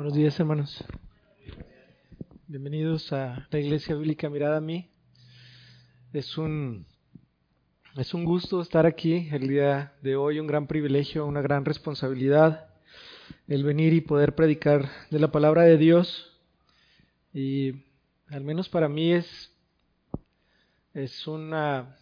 Buenos días, hermanos. Bienvenidos a la Iglesia Bíblica Mirada a mí. Es un es un gusto estar aquí el día de hoy, un gran privilegio, una gran responsabilidad el venir y poder predicar de la palabra de Dios. Y al menos para mí es es una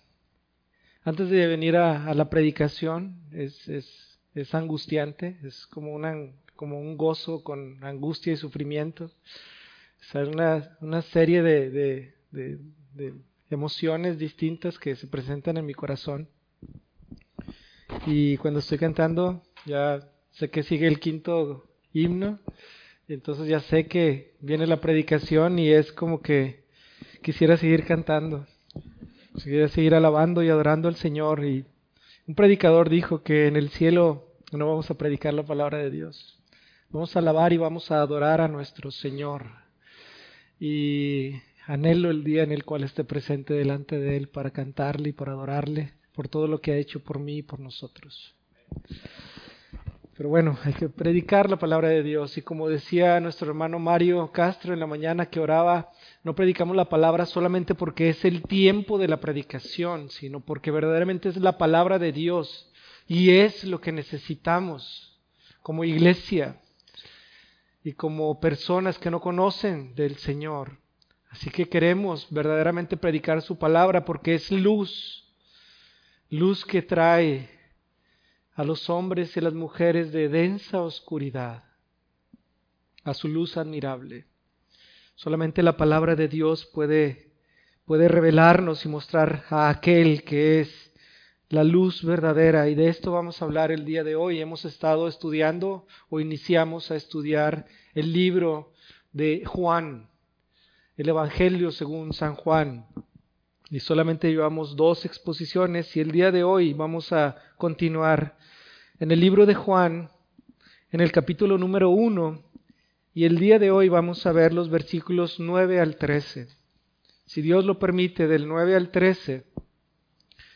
antes de venir a, la predicación es, es, es angustiante, es como una como un gozo con angustia y sufrimiento. Es una, una serie de, de, de, emociones distintas que se presentan en mi corazón. Y cuando estoy cantando, ya sé que sigue el quinto himno, y entonces ya sé que viene la predicación y es como que quisiera seguir cantando, quisiera seguir alabando y adorando al Señor. Y un predicador dijo que en el cielo no vamos a predicar la palabra de Dios, Vamos a alabar y vamos a adorar a nuestro Señor. Y anhelo el día en el cual esté presente delante de Él para cantarle y para adorarle por todo lo que ha hecho por mí y por nosotros. Pero bueno, hay que predicar la palabra de Dios. Y como decía nuestro hermano Mario Castro en la mañana que oraba, no predicamos la palabra solamente porque es el tiempo de la predicación, sino porque verdaderamente es la palabra de Dios y es lo que necesitamos como iglesia y como personas que no conocen del Señor. Así que queremos verdaderamente predicar su palabra porque es luz, luz que trae a los hombres y las mujeres de densa oscuridad a su luz admirable. Solamente la palabra de Dios puede, puede revelarnos y mostrar a aquel que es la luz verdadera. Y de esto vamos a hablar el día de hoy. Hemos estado estudiando o iniciamos a estudiar el libro de Juan, el Evangelio según San Juan. Y solamente llevamos dos exposiciones y el día de hoy vamos a continuar en el libro de Juan, en el capítulo número uno, y el día de hoy vamos a ver los versículos 9 al 13. Si Dios lo permite, del 9 al 13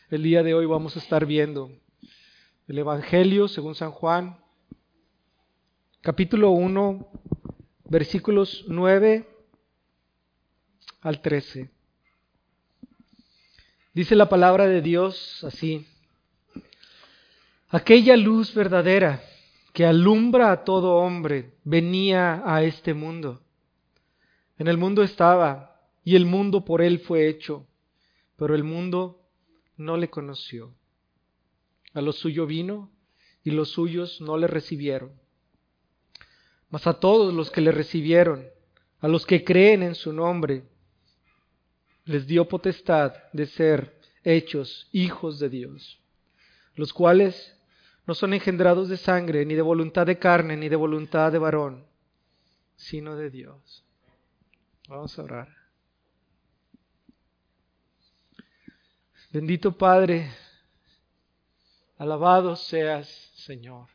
el día de hoy vamos a estar viendo el Evangelio según San Juan, capítulo 1, versículos 9 al 13. Dice la palabra de Dios así, aquella luz verdadera que alumbra a todo hombre venía a este mundo. En el mundo estaba y el mundo por él fue hecho, pero el mundo no le conoció. A lo suyo vino y los suyos no le recibieron. Mas a todos los que le recibieron, a los que creen en su nombre, les dio potestad de ser hechos hijos de Dios, los cuales no son engendrados de sangre, ni de voluntad de carne, ni de voluntad de varón, sino de Dios. Vamos a orar. Bendito Padre, alabado seas, Señor,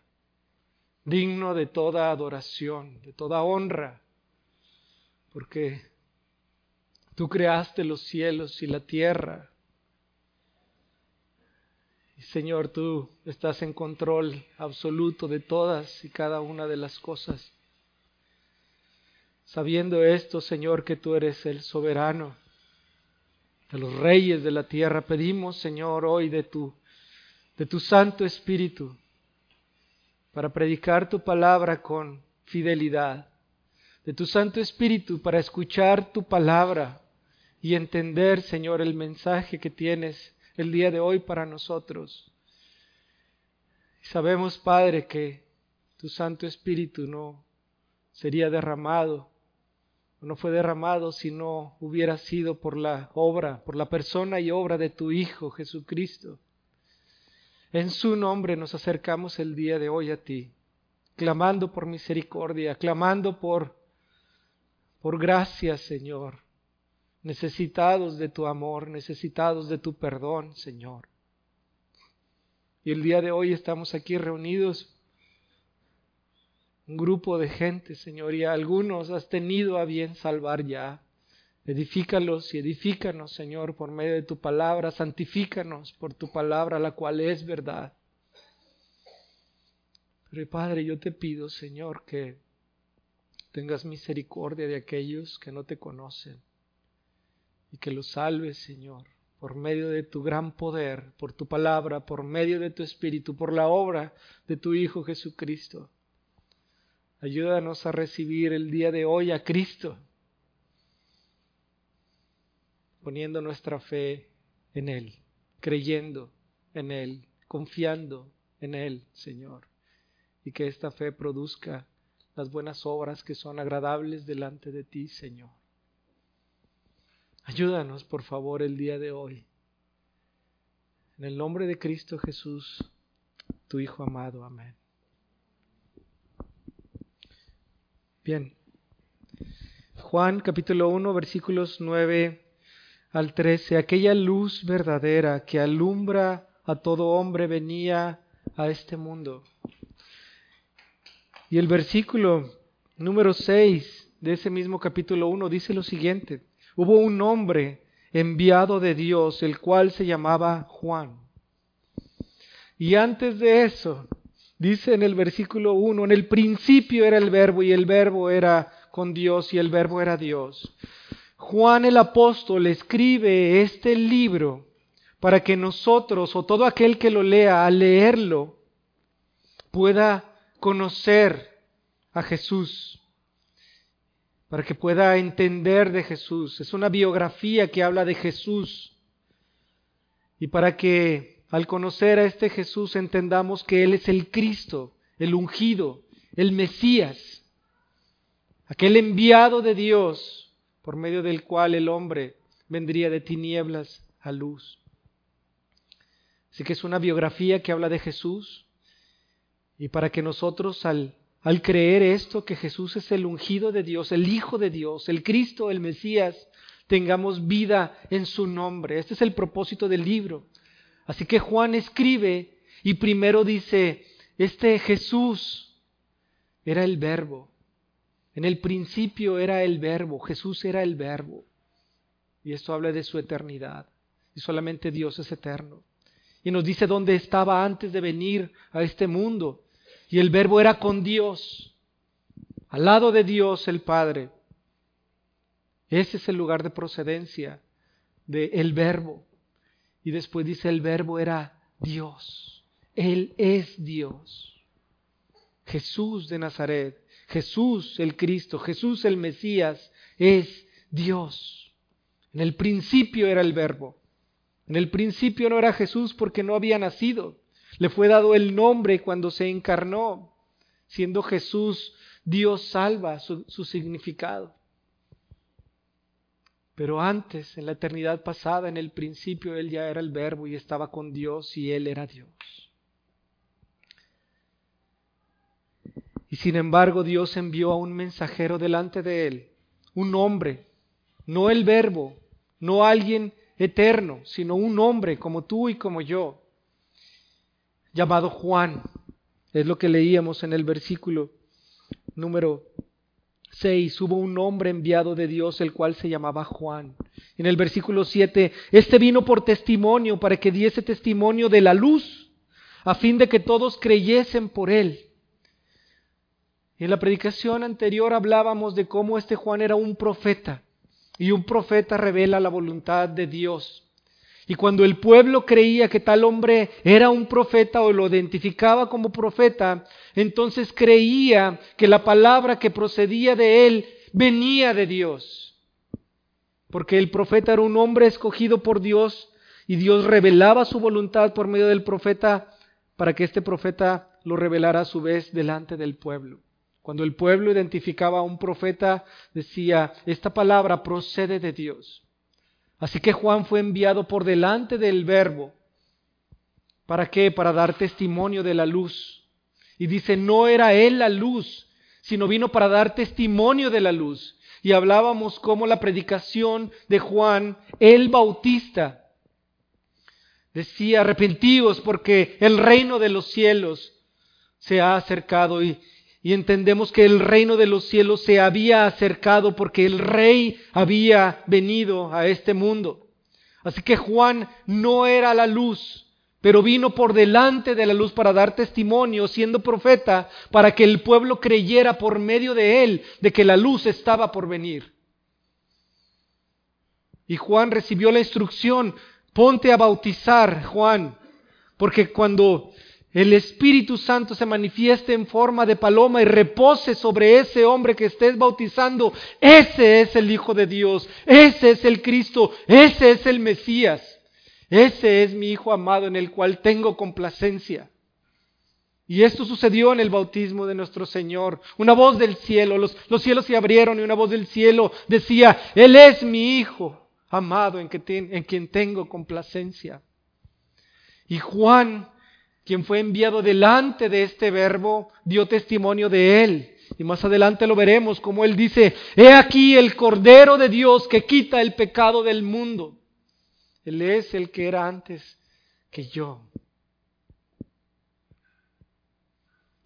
digno de toda adoración, de toda honra, porque tú creaste los cielos y la tierra. Y Señor, tú estás en control absoluto de todas y cada una de las cosas. Sabiendo esto, Señor, que tú eres el soberano, de los reyes de la tierra. Pedimos, Señor, hoy de tu, de tu Santo Espíritu para predicar tu palabra con fidelidad, de tu Santo Espíritu para escuchar tu palabra y entender, Señor, el mensaje que tienes el día de hoy para nosotros. Sabemos, Padre, que tu Santo Espíritu no sería derramado no fue derramado si no hubiera sido por la obra, por la persona y obra de tu Hijo Jesucristo. En su nombre nos acercamos el día de hoy a ti, clamando por misericordia, clamando por por gracia, Señor, necesitados de tu amor, necesitados de tu perdón, Señor. Y el día de hoy estamos aquí reunidos un grupo de gente, Señor, y a algunos has tenido a bien salvar ya. Edifícalos y edifícanos, Señor, por medio de tu palabra, santifícanos por tu palabra, la cual es verdad. Pero Padre, yo te pido, Señor, que tengas misericordia de aquellos que no te conocen y que los salves, Señor, por medio de tu gran poder, por tu palabra, por medio de tu Espíritu, por la obra de tu Hijo Jesucristo. Ayúdanos a recibir el día de hoy a Cristo, poniendo nuestra fe en Él, creyendo en Él, confiando en Él, Señor, y que esta fe produzca las buenas obras que son agradables delante de ti, Señor. Ayúdanos, por favor, el día de hoy. En el nombre de Cristo Jesús, tu Hijo amado. Amén. Bien. Juan capítulo 1 versículos 9 al 13. Aquella luz verdadera que alumbra a todo hombre venía a este mundo. Y el versículo número 6 de ese mismo capítulo 1 dice lo siguiente. Hubo un hombre enviado de Dios, el cual se llamaba Juan. Y antes de eso, Dice en el versículo 1, en el principio era el verbo y el verbo era con Dios y el verbo era Dios. Juan el apóstol escribe este libro para que nosotros o todo aquel que lo lea al leerlo pueda conocer a Jesús, para que pueda entender de Jesús. Es una biografía que habla de Jesús y para que al conocer a este Jesús entendamos que Él es el Cristo, el ungido, el Mesías, aquel enviado de Dios por medio del cual el hombre vendría de tinieblas a luz. Así que es una biografía que habla de Jesús y para que nosotros al, al creer esto, que Jesús es el ungido de Dios, el Hijo de Dios, el Cristo, el Mesías, tengamos vida en su nombre. Este es el propósito del libro Así que Juan escribe y primero dice, este Jesús era el verbo. En el principio era el verbo, Jesús era el verbo. Y esto habla de su eternidad. Y solamente Dios es eterno. Y nos dice dónde estaba antes de venir a este mundo. Y el verbo era con Dios, al lado de Dios el Padre. Ese es el lugar de procedencia del el verbo. Y después dice el verbo era Dios. Él es Dios. Jesús de Nazaret, Jesús el Cristo, Jesús el Mesías es Dios. En el principio era el verbo. En el principio no era Jesús porque no había nacido. Le fue dado el nombre cuando se encarnó, siendo Jesús Dios salva su, su significado. Pero antes, en la eternidad pasada, en el principio, Él ya era el verbo y estaba con Dios y Él era Dios. Y sin embargo Dios envió a un mensajero delante de Él, un hombre, no el verbo, no alguien eterno, sino un hombre como tú y como yo, llamado Juan. Es lo que leíamos en el versículo número 6 hubo un hombre enviado de Dios, el cual se llamaba Juan. En el versículo 7, este vino por testimonio para que diese testimonio de la luz, a fin de que todos creyesen por él. En la predicación anterior hablábamos de cómo este Juan era un profeta, y un profeta revela la voluntad de Dios. Y cuando el pueblo creía que tal hombre era un profeta o lo identificaba como profeta, entonces creía que la palabra que procedía de él venía de Dios. Porque el profeta era un hombre escogido por Dios y Dios revelaba su voluntad por medio del profeta para que este profeta lo revelara a su vez delante del pueblo. Cuando el pueblo identificaba a un profeta, decía, esta palabra procede de Dios. Así que Juan fue enviado por delante del verbo. ¿Para qué? Para dar testimonio de la luz. Y dice, no era él la luz, sino vino para dar testimonio de la luz. Y hablábamos como la predicación de Juan, el Bautista, decía, arrepentidos porque el reino de los cielos se ha acercado y, y entendemos que el reino de los cielos se había acercado porque el rey había venido a este mundo. Así que Juan no era la luz, pero vino por delante de la luz para dar testimonio, siendo profeta, para que el pueblo creyera por medio de él de que la luz estaba por venir. Y Juan recibió la instrucción, ponte a bautizar, Juan, porque cuando el Espíritu Santo se manifieste en forma de paloma y repose sobre ese hombre que estés bautizando, ese es el Hijo de Dios, ese es el Cristo, ese es el Mesías, ese es mi Hijo amado en el cual tengo complacencia. Y esto sucedió en el bautismo de nuestro Señor. Una voz del cielo, los, los cielos se abrieron y una voz del cielo decía, Él es mi Hijo amado en, que en quien tengo complacencia. Y Juan quien fue enviado delante de este verbo, dio testimonio de él. Y más adelante lo veremos como él dice, he aquí el Cordero de Dios que quita el pecado del mundo. Él es el que era antes que yo.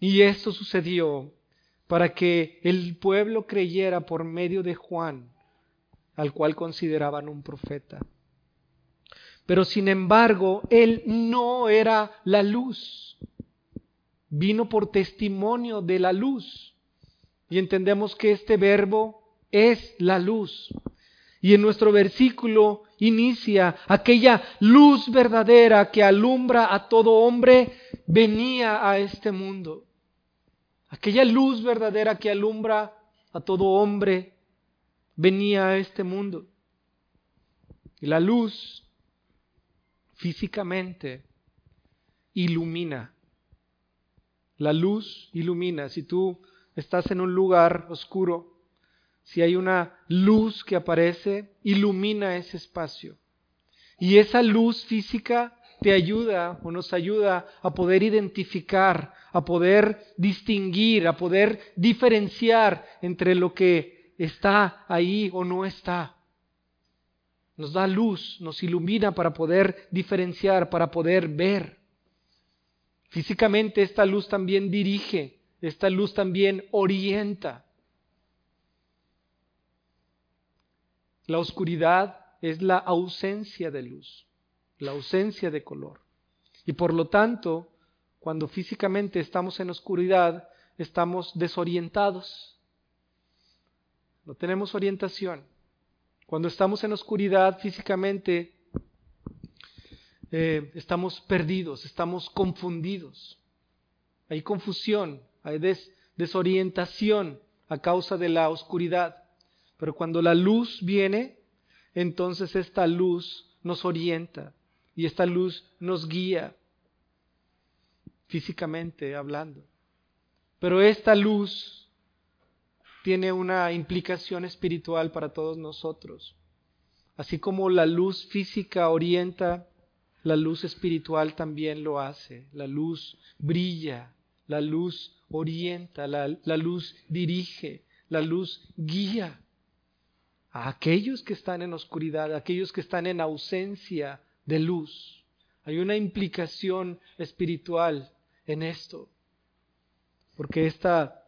Y esto sucedió para que el pueblo creyera por medio de Juan, al cual consideraban un profeta. Pero sin embargo, Él no era la luz. Vino por testimonio de la luz. Y entendemos que este verbo es la luz. Y en nuestro versículo inicia aquella luz verdadera que alumbra a todo hombre venía a este mundo. Aquella luz verdadera que alumbra a todo hombre venía a este mundo. Y la luz físicamente ilumina. La luz ilumina. Si tú estás en un lugar oscuro, si hay una luz que aparece, ilumina ese espacio. Y esa luz física te ayuda o nos ayuda a poder identificar, a poder distinguir, a poder diferenciar entre lo que está ahí o no está nos da luz, nos ilumina para poder diferenciar, para poder ver. Físicamente esta luz también dirige, esta luz también orienta. La oscuridad es la ausencia de luz, la ausencia de color. Y por lo tanto, cuando físicamente estamos en oscuridad, estamos desorientados. No tenemos orientación. Cuando estamos en oscuridad físicamente, eh, estamos perdidos, estamos confundidos. Hay confusión, hay desorientación a causa de la oscuridad. Pero cuando la luz viene, entonces esta luz nos orienta y esta luz nos guía físicamente hablando. Pero esta luz tiene una implicación espiritual para todos nosotros. Así como la luz física orienta, la luz espiritual también lo hace. La luz brilla, la luz orienta, la, luz dirige, la luz guía a aquellos que están en oscuridad, a aquellos que están en ausencia de luz. Hay una implicación espiritual en esto, porque esta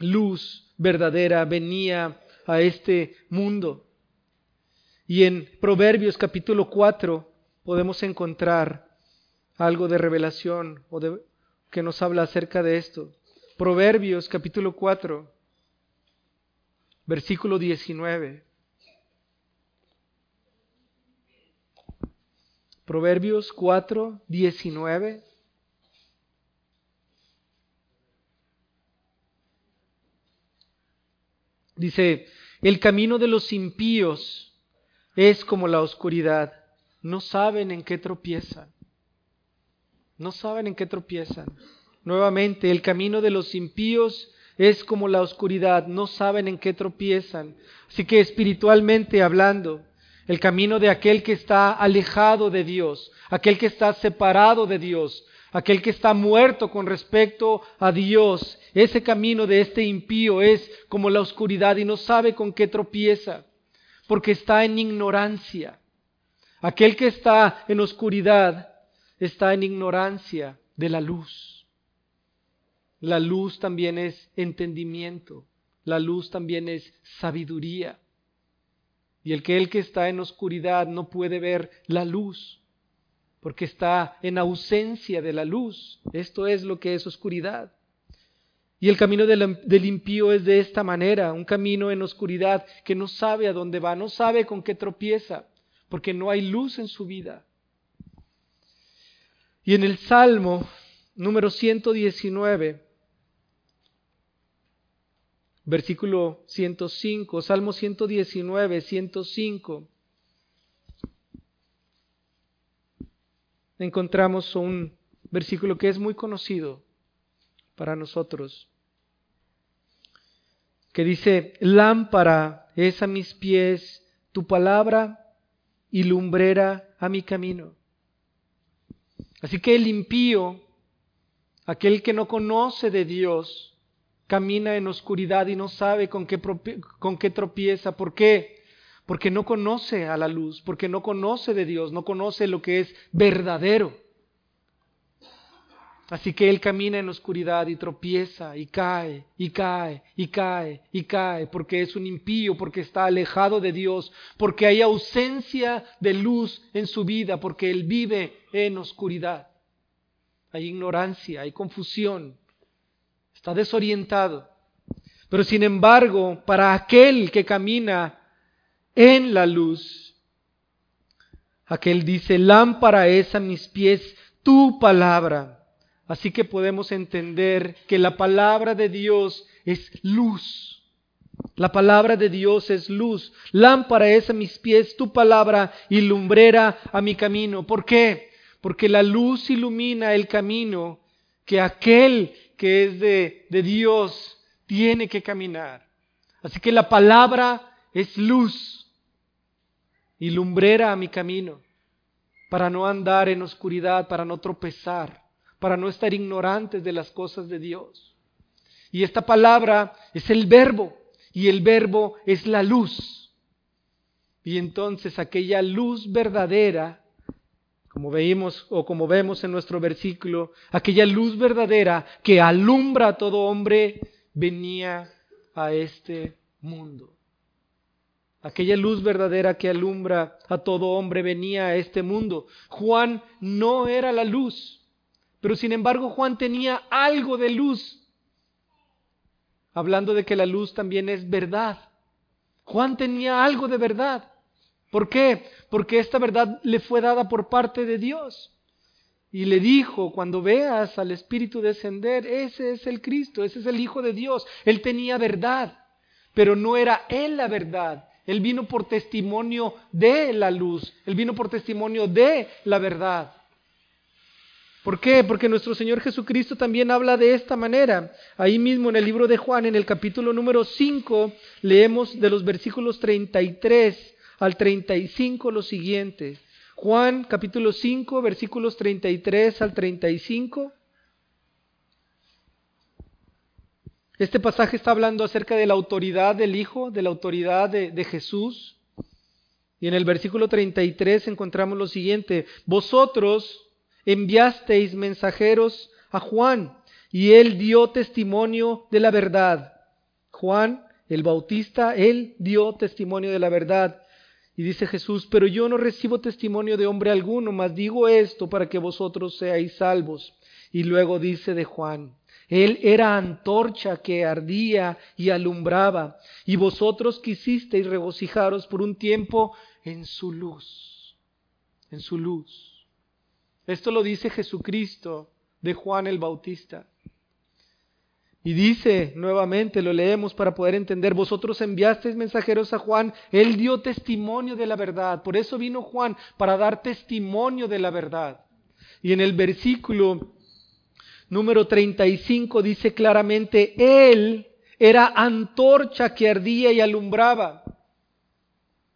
luz verdadera venía a este mundo. Y en Proverbios capítulo 4 podemos encontrar algo de revelación o de, que nos habla acerca de esto. Proverbios capítulo 4, versículo 19. Proverbios 4, 19. Dice, el camino de los impíos es como la oscuridad. No saben en qué tropiezan. No saben en qué tropiezan. Nuevamente, el camino de los impíos es como la oscuridad. No saben en qué tropiezan. Así que espiritualmente hablando, el camino de aquel que está alejado de Dios, aquel que está separado de Dios, aquel que está muerto con respecto a Dios. Ese camino de este impío es como la oscuridad y no sabe con qué tropieza, porque está en ignorancia. Aquel que está en oscuridad está en ignorancia de la luz. La luz también es entendimiento, la luz también es sabiduría. Y el que el que está en oscuridad no puede ver la luz, porque está en ausencia de la luz. Esto es lo que es oscuridad. Y el camino del, impío es de esta manera, un camino en oscuridad que no sabe a dónde va, no sabe con qué tropieza, porque no hay luz en su vida. Y en el Salmo número 119, versículo 105, Salmo 119, 105, encontramos un versículo que es muy conocido para nosotros, que dice, lámpara es a mis pies tu palabra y lumbrera a mi camino. Así que el impío, aquel que no conoce de Dios, camina en oscuridad y no sabe con qué, con qué tropieza. ¿Por qué? Porque no conoce a la luz, porque no conoce de Dios, no conoce lo que es verdadero. Así que él camina en oscuridad y tropieza y cae y cae y cae y cae porque es un impío, porque está alejado de Dios, porque hay ausencia de luz en su vida, porque él vive en oscuridad. Hay ignorancia, hay confusión, está desorientado. Pero sin embargo, para aquel que camina en la luz, aquel dice, lámpara es a mis pies tu palabra Así que podemos entender que la palabra de Dios es luz. La palabra de Dios es luz. Lámpara es a mis pies tu palabra y lumbrera a mi camino. ¿Por qué? Porque la luz ilumina el camino que aquel que es de, de Dios tiene que caminar. Así que la palabra es luz y lumbrera a mi camino para no andar en oscuridad, para no tropezar para no estar ignorantes de las cosas de Dios. Y esta palabra es el verbo, y el verbo es la luz. Y entonces aquella luz verdadera, como veíamos o como vemos en nuestro versículo, aquella luz verdadera que alumbra a todo hombre, venía a este mundo. Aquella luz verdadera que alumbra a todo hombre venía a este mundo. Juan no era la luz, pero sin embargo Juan tenía algo de luz, hablando de que la luz también es verdad. Juan tenía algo de verdad. ¿Por qué? Porque esta verdad le fue dada por parte de Dios. Y le dijo, cuando veas al Espíritu descender, ese es el Cristo, ese es el Hijo de Dios. Él tenía verdad, pero no era Él la verdad. Él vino por testimonio de la luz, Él vino por testimonio de la verdad. ¿Por qué? Porque nuestro Señor Jesucristo también habla de esta manera. Ahí mismo en el libro de Juan, en el capítulo número 5, leemos de los versículos 33 al 35 lo siguiente. Juan capítulo 5, versículos 33 al 35. Este pasaje está hablando acerca de la autoridad del Hijo, de la autoridad de, Jesús. Y en el versículo 33 encontramos lo siguiente, vosotros enviasteis mensajeros a Juan y él dio testimonio de la verdad. Juan, el Bautista, él dio testimonio de la verdad. Y dice Jesús, pero yo no recibo testimonio de hombre alguno, mas digo esto para que vosotros seáis salvos. Y luego dice de Juan, él era antorcha que ardía y alumbraba, y vosotros quisisteis regocijaros por un tiempo en su luz, en su luz. Esto lo dice Jesucristo de Juan el Bautista. Y dice nuevamente, lo leemos para poder entender, vosotros enviasteis mensajeros a Juan, él dio testimonio de la verdad, por eso vino Juan, para dar testimonio de la verdad. Y en el versículo número 35 dice claramente, él era antorcha que ardía y alumbraba.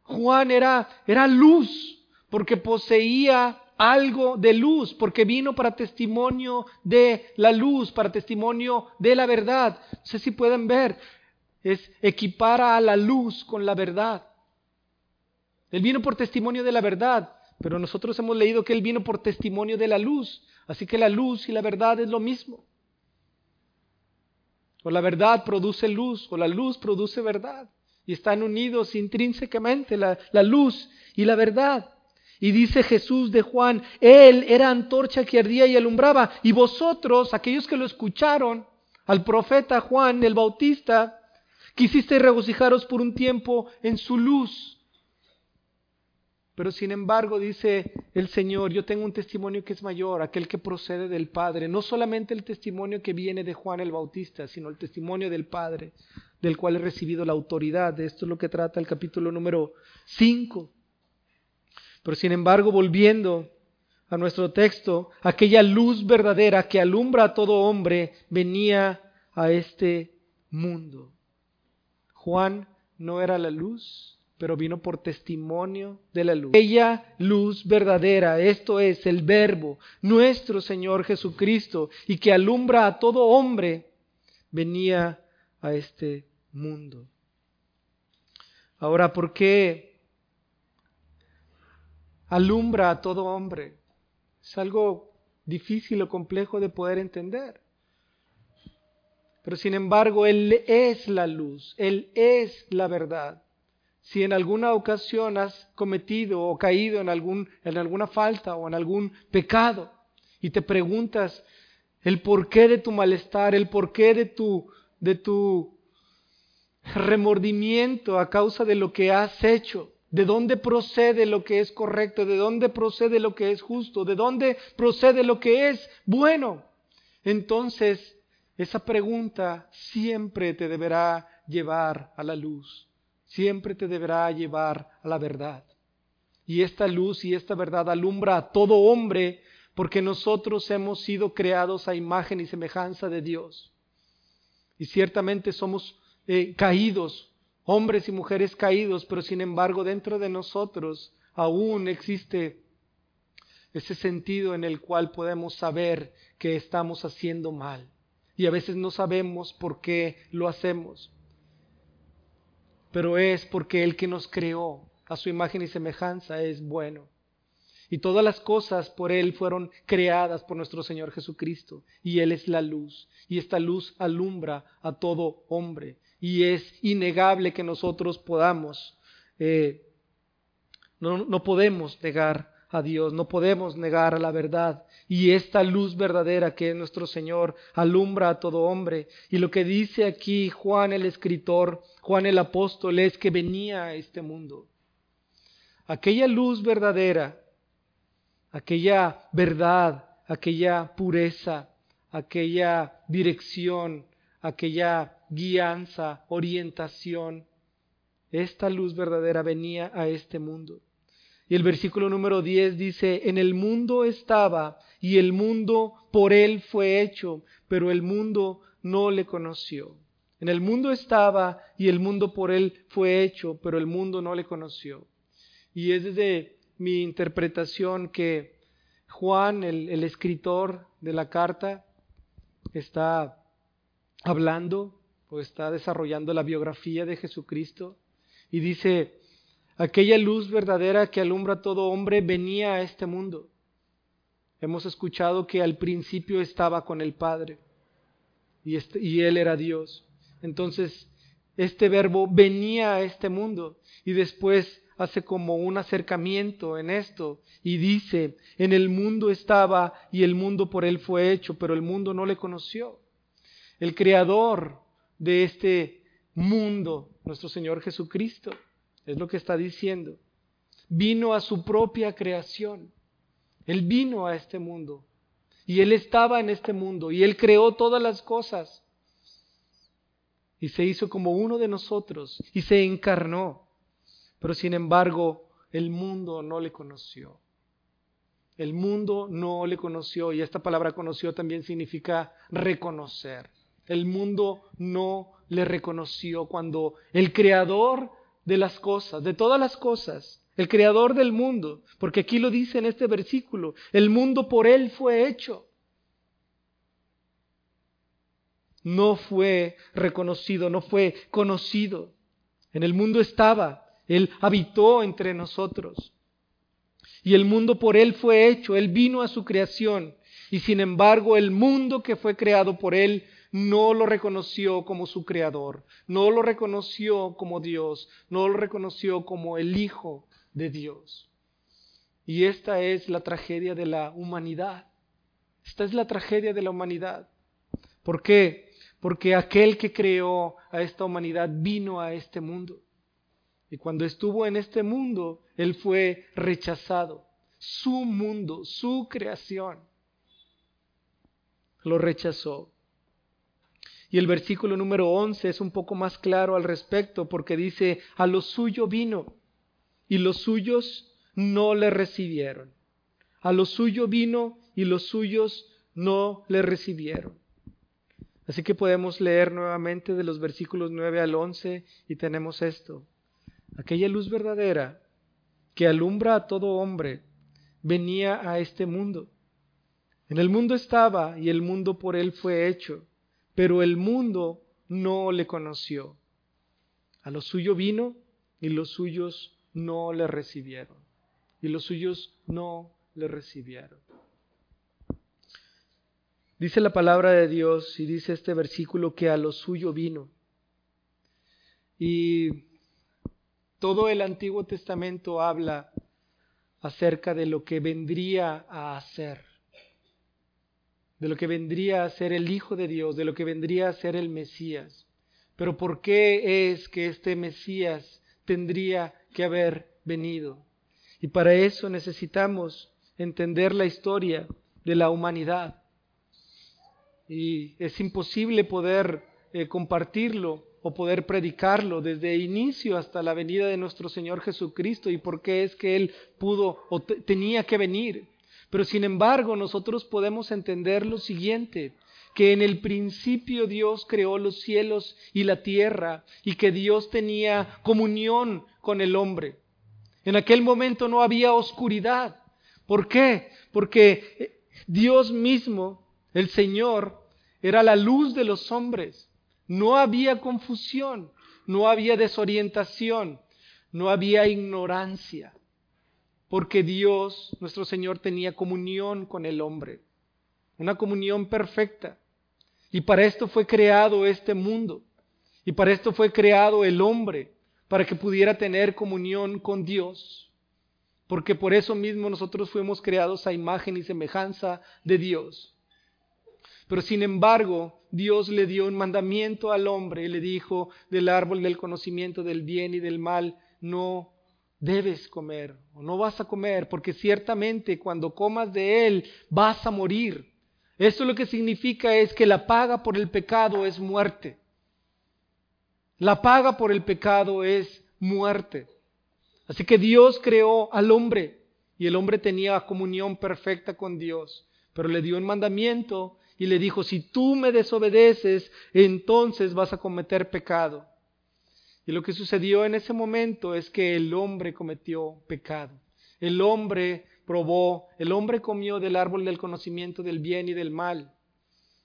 Juan era, era luz, porque poseía algo de luz, porque vino para testimonio de la luz, para testimonio de la verdad. No sé si pueden ver, es equipara a la luz con la verdad. Él vino por testimonio de la verdad, pero nosotros hemos leído que Él vino por testimonio de la luz, así que la luz y la verdad es lo mismo. O la verdad produce luz, o la luz produce verdad, y están unidos intrínsecamente la, la luz y la verdad. Y dice Jesús de Juan, Él era antorcha que ardía y alumbraba. Y vosotros, aquellos que lo escucharon, al profeta Juan el Bautista, quisisteis regocijaros por un tiempo en su luz. Pero sin embargo, dice el Señor, yo tengo un testimonio que es mayor, aquel que procede del Padre. No solamente el testimonio que viene de Juan el Bautista, sino el testimonio del Padre, del cual he recibido la autoridad. De esto es lo que trata el capítulo número 5. Pero sin embargo, volviendo a nuestro texto, aquella luz verdadera que alumbra a todo hombre venía a este mundo. Juan no era la luz, pero vino por testimonio de la luz. Aquella luz verdadera, esto es el verbo, nuestro Señor Jesucristo, y que alumbra a todo hombre, venía a este mundo. Ahora, ¿por qué alumbra a todo hombre. Es algo difícil o complejo de poder entender. Pero sin embargo, Él es la luz, Él es la verdad. Si en alguna ocasión has cometido o caído en, algún, en alguna falta o en algún pecado y te preguntas el porqué de tu malestar, el porqué de tu, de tu remordimiento a causa de lo que has hecho, ¿De dónde procede lo que es correcto? ¿De dónde procede lo que es justo? ¿De dónde procede lo que es bueno? Entonces, esa pregunta siempre te deberá llevar a la luz, siempre te deberá llevar a la verdad. Y esta luz y esta verdad alumbra a todo hombre porque nosotros hemos sido creados a imagen y semejanza de Dios. Y ciertamente somos eh, caídos, hombres y mujeres caídos, pero sin embargo dentro de nosotros aún existe ese sentido en el cual podemos saber que estamos haciendo mal. Y a veces no sabemos por qué lo hacemos. Pero es porque el que nos creó a su imagen y semejanza es bueno. Y todas las cosas por Él fueron creadas por nuestro Señor Jesucristo. Y Él es la luz. Y esta luz alumbra a todo hombre y es innegable que nosotros podamos, eh, no, no podemos negar a Dios, no podemos negar la verdad. Y esta luz verdadera que es nuestro Señor alumbra a todo hombre. Y lo que dice aquí Juan el escritor, Juan el apóstol, es que venía a este mundo. Aquella luz verdadera, aquella verdad, aquella pureza, aquella dirección, aquella guianza, orientación. Esta luz verdadera venía a este mundo. Y el versículo número 10 dice, en el mundo estaba y el mundo por él fue hecho, pero el mundo no le conoció. En el mundo estaba y el mundo por él fue hecho, pero el mundo no le conoció. Y es desde mi interpretación que Juan, el, el escritor de la carta, está hablando o está desarrollando la biografía de Jesucristo y dice, aquella luz verdadera que alumbra a todo hombre venía a este mundo. Hemos escuchado que al principio estaba con el Padre y, este, y Él era Dios. Entonces, este verbo venía a este mundo y después hace como un acercamiento en esto y dice, en el mundo estaba y el mundo por Él fue hecho, pero el mundo no le conoció. El Creador de este mundo, nuestro Señor Jesucristo. Es lo que está diciendo. Vino a su propia creación. Él vino a este mundo. Y Él estaba en este mundo. Y Él creó todas las cosas. Y se hizo como uno de nosotros. Y se encarnó. Pero sin embargo, el mundo no le conoció. El mundo no le conoció. Y esta palabra conoció también significa reconocer el mundo no le reconoció cuando el creador de las cosas, de todas las cosas, el creador del mundo, porque aquí lo dice en este versículo, el mundo por él fue hecho. No fue reconocido, no fue conocido. En el mundo estaba, él habitó entre nosotros. Y el mundo por él fue hecho, él vino a su creación. Y sin embargo, el mundo que fue creado por él no lo reconoció como su creador, no lo reconoció como Dios, no lo reconoció como el Hijo de Dios. Y esta es la tragedia de la humanidad. Esta es la tragedia de la humanidad. ¿Por qué? Porque aquel que creó a esta humanidad vino a este mundo. Y cuando estuvo en este mundo, Él fue rechazado. Su mundo, su creación, lo rechazó. Y el versículo número 11 es un poco más claro al respecto porque dice, a lo suyo vino y los suyos no le recibieron. A lo suyo vino y los suyos no le recibieron. Así que podemos leer nuevamente de los versículos 9 al 11 y tenemos esto. Aquella luz verdadera que alumbra a todo hombre venía a este mundo. En el mundo estaba y el mundo por él fue hecho, pero el mundo no le conoció. A lo suyo vino y los suyos no le recibieron. Y los suyos no le recibieron. Dice la palabra de Dios y dice este versículo que a lo suyo vino. Y todo el Antiguo Testamento habla acerca de lo que vendría a hacer, de lo que vendría a ser el Hijo de Dios, de lo que vendría a ser el Mesías. Pero ¿por qué es que este Mesías tendría que haber venido? Y para eso necesitamos entender la historia de la humanidad y es imposible poder eh, compartirlo o poder predicarlo desde el inicio hasta la venida de nuestro Señor Jesucristo y por qué es que Él pudo o tenía que venir. Pero sin embargo nosotros podemos entender lo siguiente, que en el principio Dios creó los cielos y la tierra y que Dios tenía comunión con el hombre. En aquel momento no había oscuridad. ¿Por qué? Porque eh, Dios mismo, el Señor, era la luz de los hombres. No había confusión, no había desorientación, no había ignorancia, porque Dios, nuestro Señor, tenía comunión con el hombre, una comunión perfecta. Y para esto fue creado este mundo, y para esto fue creado el hombre, para que pudiera tener comunión con Dios, porque por eso mismo nosotros fuimos creados a imagen y semejanza de Dios. Pero sin embargo, Dios le dio un mandamiento al hombre y le dijo, del árbol del conocimiento del bien y del mal, no debes comer o no vas a comer, porque ciertamente cuando comas de él vas a morir. Esto lo que significa es que la paga por el pecado es muerte. La paga por el pecado es muerte. Así que Dios creó al hombre y el hombre tenía comunión perfecta con Dios, pero le dio un mandamiento y le dijo, si tú me desobedeces, entonces vas a cometer pecado. Y lo que sucedió en ese momento es que el hombre cometió pecado. El hombre probó, el hombre comió del árbol del conocimiento del bien y del mal.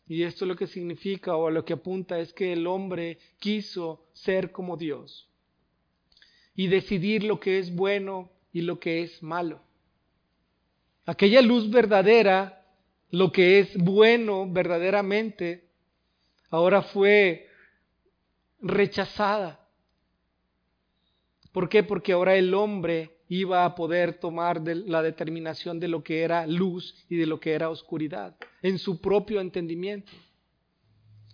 Y esto lo que significa o lo que apunta es que el hombre quiso ser como Dios y decidir lo que es bueno y lo que es malo. Aquella luz verdadera lo que es bueno verdaderamente, ahora fue rechazada. ¿Por qué? Porque ahora el hombre iba a poder tomar la determinación de lo que era luz y de lo que era oscuridad, en su propio entendimiento.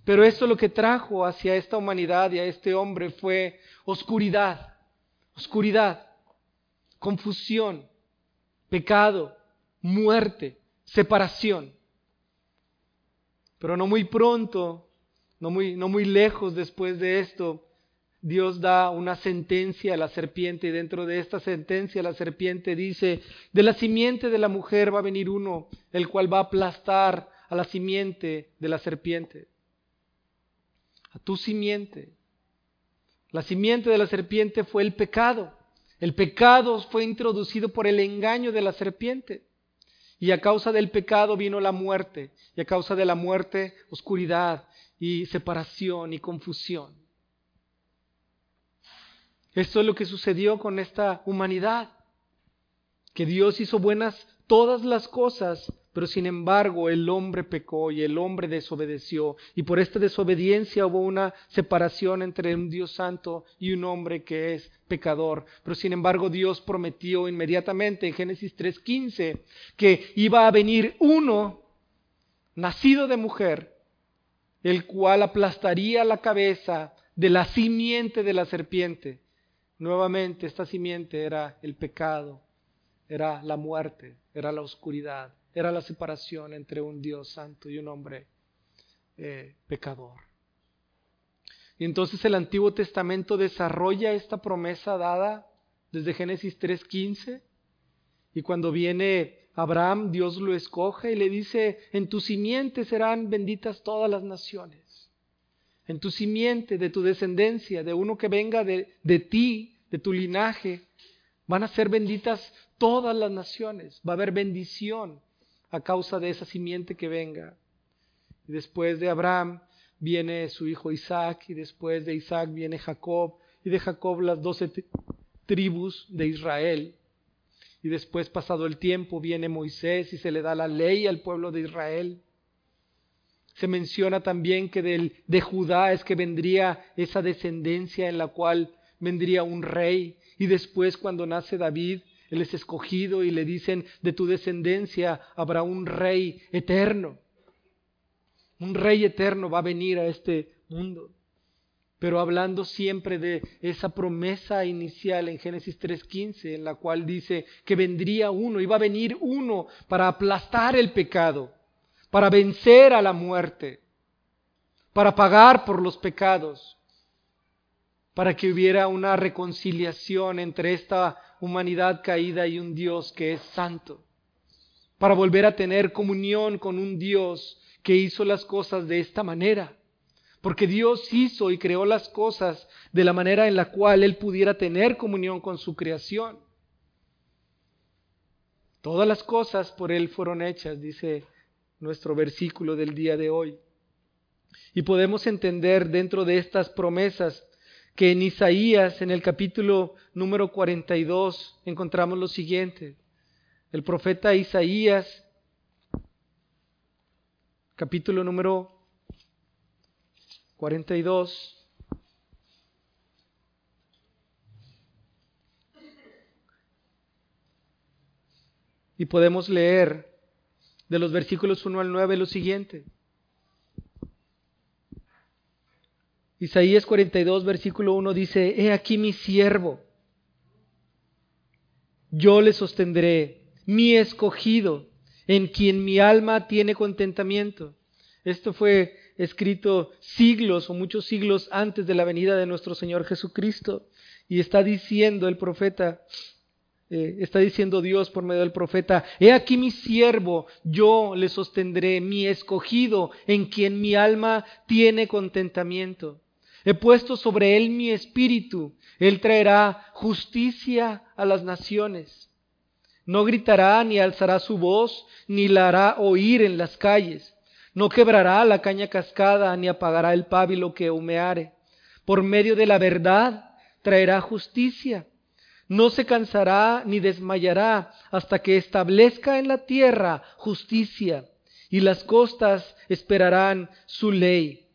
Pero esto lo que trajo hacia esta humanidad y a este hombre fue oscuridad, oscuridad, confusión, pecado, muerte separación. Pero no muy pronto, no muy, no muy lejos después de esto, Dios da una sentencia a la serpiente y dentro de esta sentencia la serpiente dice, de la simiente de la mujer va a venir uno, el cual va a aplastar a la simiente de la serpiente, a tu simiente. La simiente de la serpiente fue el pecado. El pecado fue introducido por el engaño de la serpiente. Y a causa del pecado vino la muerte, y a causa de la muerte oscuridad y separación y confusión. Esto es lo que sucedió con esta humanidad, que Dios hizo buenas todas las cosas Pero sin embargo el hombre pecó y el hombre desobedeció. Y por esta desobediencia hubo una separación entre un Dios santo y un hombre que es pecador. Pero sin embargo Dios prometió inmediatamente en Génesis 3.15 que iba a venir uno nacido de mujer, el cual aplastaría la cabeza de la simiente de la serpiente. Nuevamente esta simiente era el pecado, era la muerte, era la oscuridad era la separación entre un Dios santo y un hombre eh, pecador. Y entonces el Antiguo Testamento desarrolla esta promesa dada desde Génesis 3.15 y cuando viene Abraham, Dios lo escoge y le dice, en tu simiente serán benditas todas las naciones. En tu simiente, de tu descendencia, de uno que venga de, de ti, de tu linaje, van a ser benditas todas las naciones. Va a haber bendición a causa de esa simiente que venga. Y después de Abraham viene su hijo Isaac, y después de Isaac viene Jacob, y de Jacob las doce tribus de Israel. Y después, pasado el tiempo, viene Moisés y se le da la ley al pueblo de Israel. Se menciona también que del, de Judá es que vendría esa descendencia en la cual vendría un rey. Y después, cuando nace David, él es escogido y le dicen, de tu descendencia habrá un rey eterno. Un rey eterno va a venir a este mundo. Pero hablando siempre de esa promesa inicial en Génesis 3.15, en la cual dice que vendría uno, iba a venir uno para aplastar el pecado, para vencer a la muerte, para pagar por los pecados, para que hubiera una reconciliación entre esta humanidad caída y un Dios que es santo, para volver a tener comunión con un Dios que hizo las cosas de esta manera, porque Dios hizo y creó las cosas de la manera en la cual Él pudiera tener comunión con su creación. Todas las cosas por Él fueron hechas, dice nuestro versículo del día de hoy. Y podemos entender dentro de estas promesas que en Isaías, en el capítulo número 42, encontramos lo siguiente. El profeta Isaías, capítulo número 42, y podemos leer de los versículos 1 al 9 lo siguiente. Isaías 42, versículo 1 dice, He aquí mi siervo, yo le sostendré, mi escogido, en quien mi alma tiene contentamiento. Esto fue escrito siglos o muchos siglos antes de la venida de nuestro Señor Jesucristo. Y está diciendo el profeta, eh, está diciendo Dios por medio del profeta, he aquí mi siervo, yo le sostendré, mi escogido, en quien mi alma tiene contentamiento. He puesto sobre él mi espíritu. Él traerá justicia a las naciones. No gritará ni alzará su voz, ni la hará oír en las calles. No quebrará la caña cascada, ni apagará el pábilo que humeare. Por medio de la verdad traerá justicia. No se cansará ni desmayará hasta que establezca en la tierra justicia, y las costas esperarán su ley.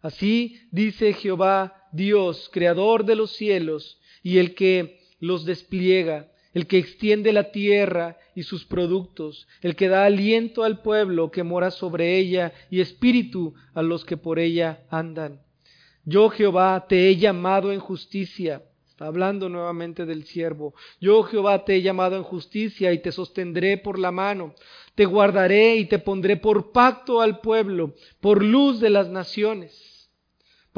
Así dice Jehová Dios, creador de los cielos, y el que los despliega, el que extiende la tierra y sus productos, el que da aliento al pueblo que mora sobre ella y espíritu a los que por ella andan. Yo Jehová te he llamado en justicia. Hablando nuevamente del siervo. Yo Jehová te he llamado en justicia y te sostendré por la mano. Te guardaré y te pondré por pacto al pueblo, por luz de las naciones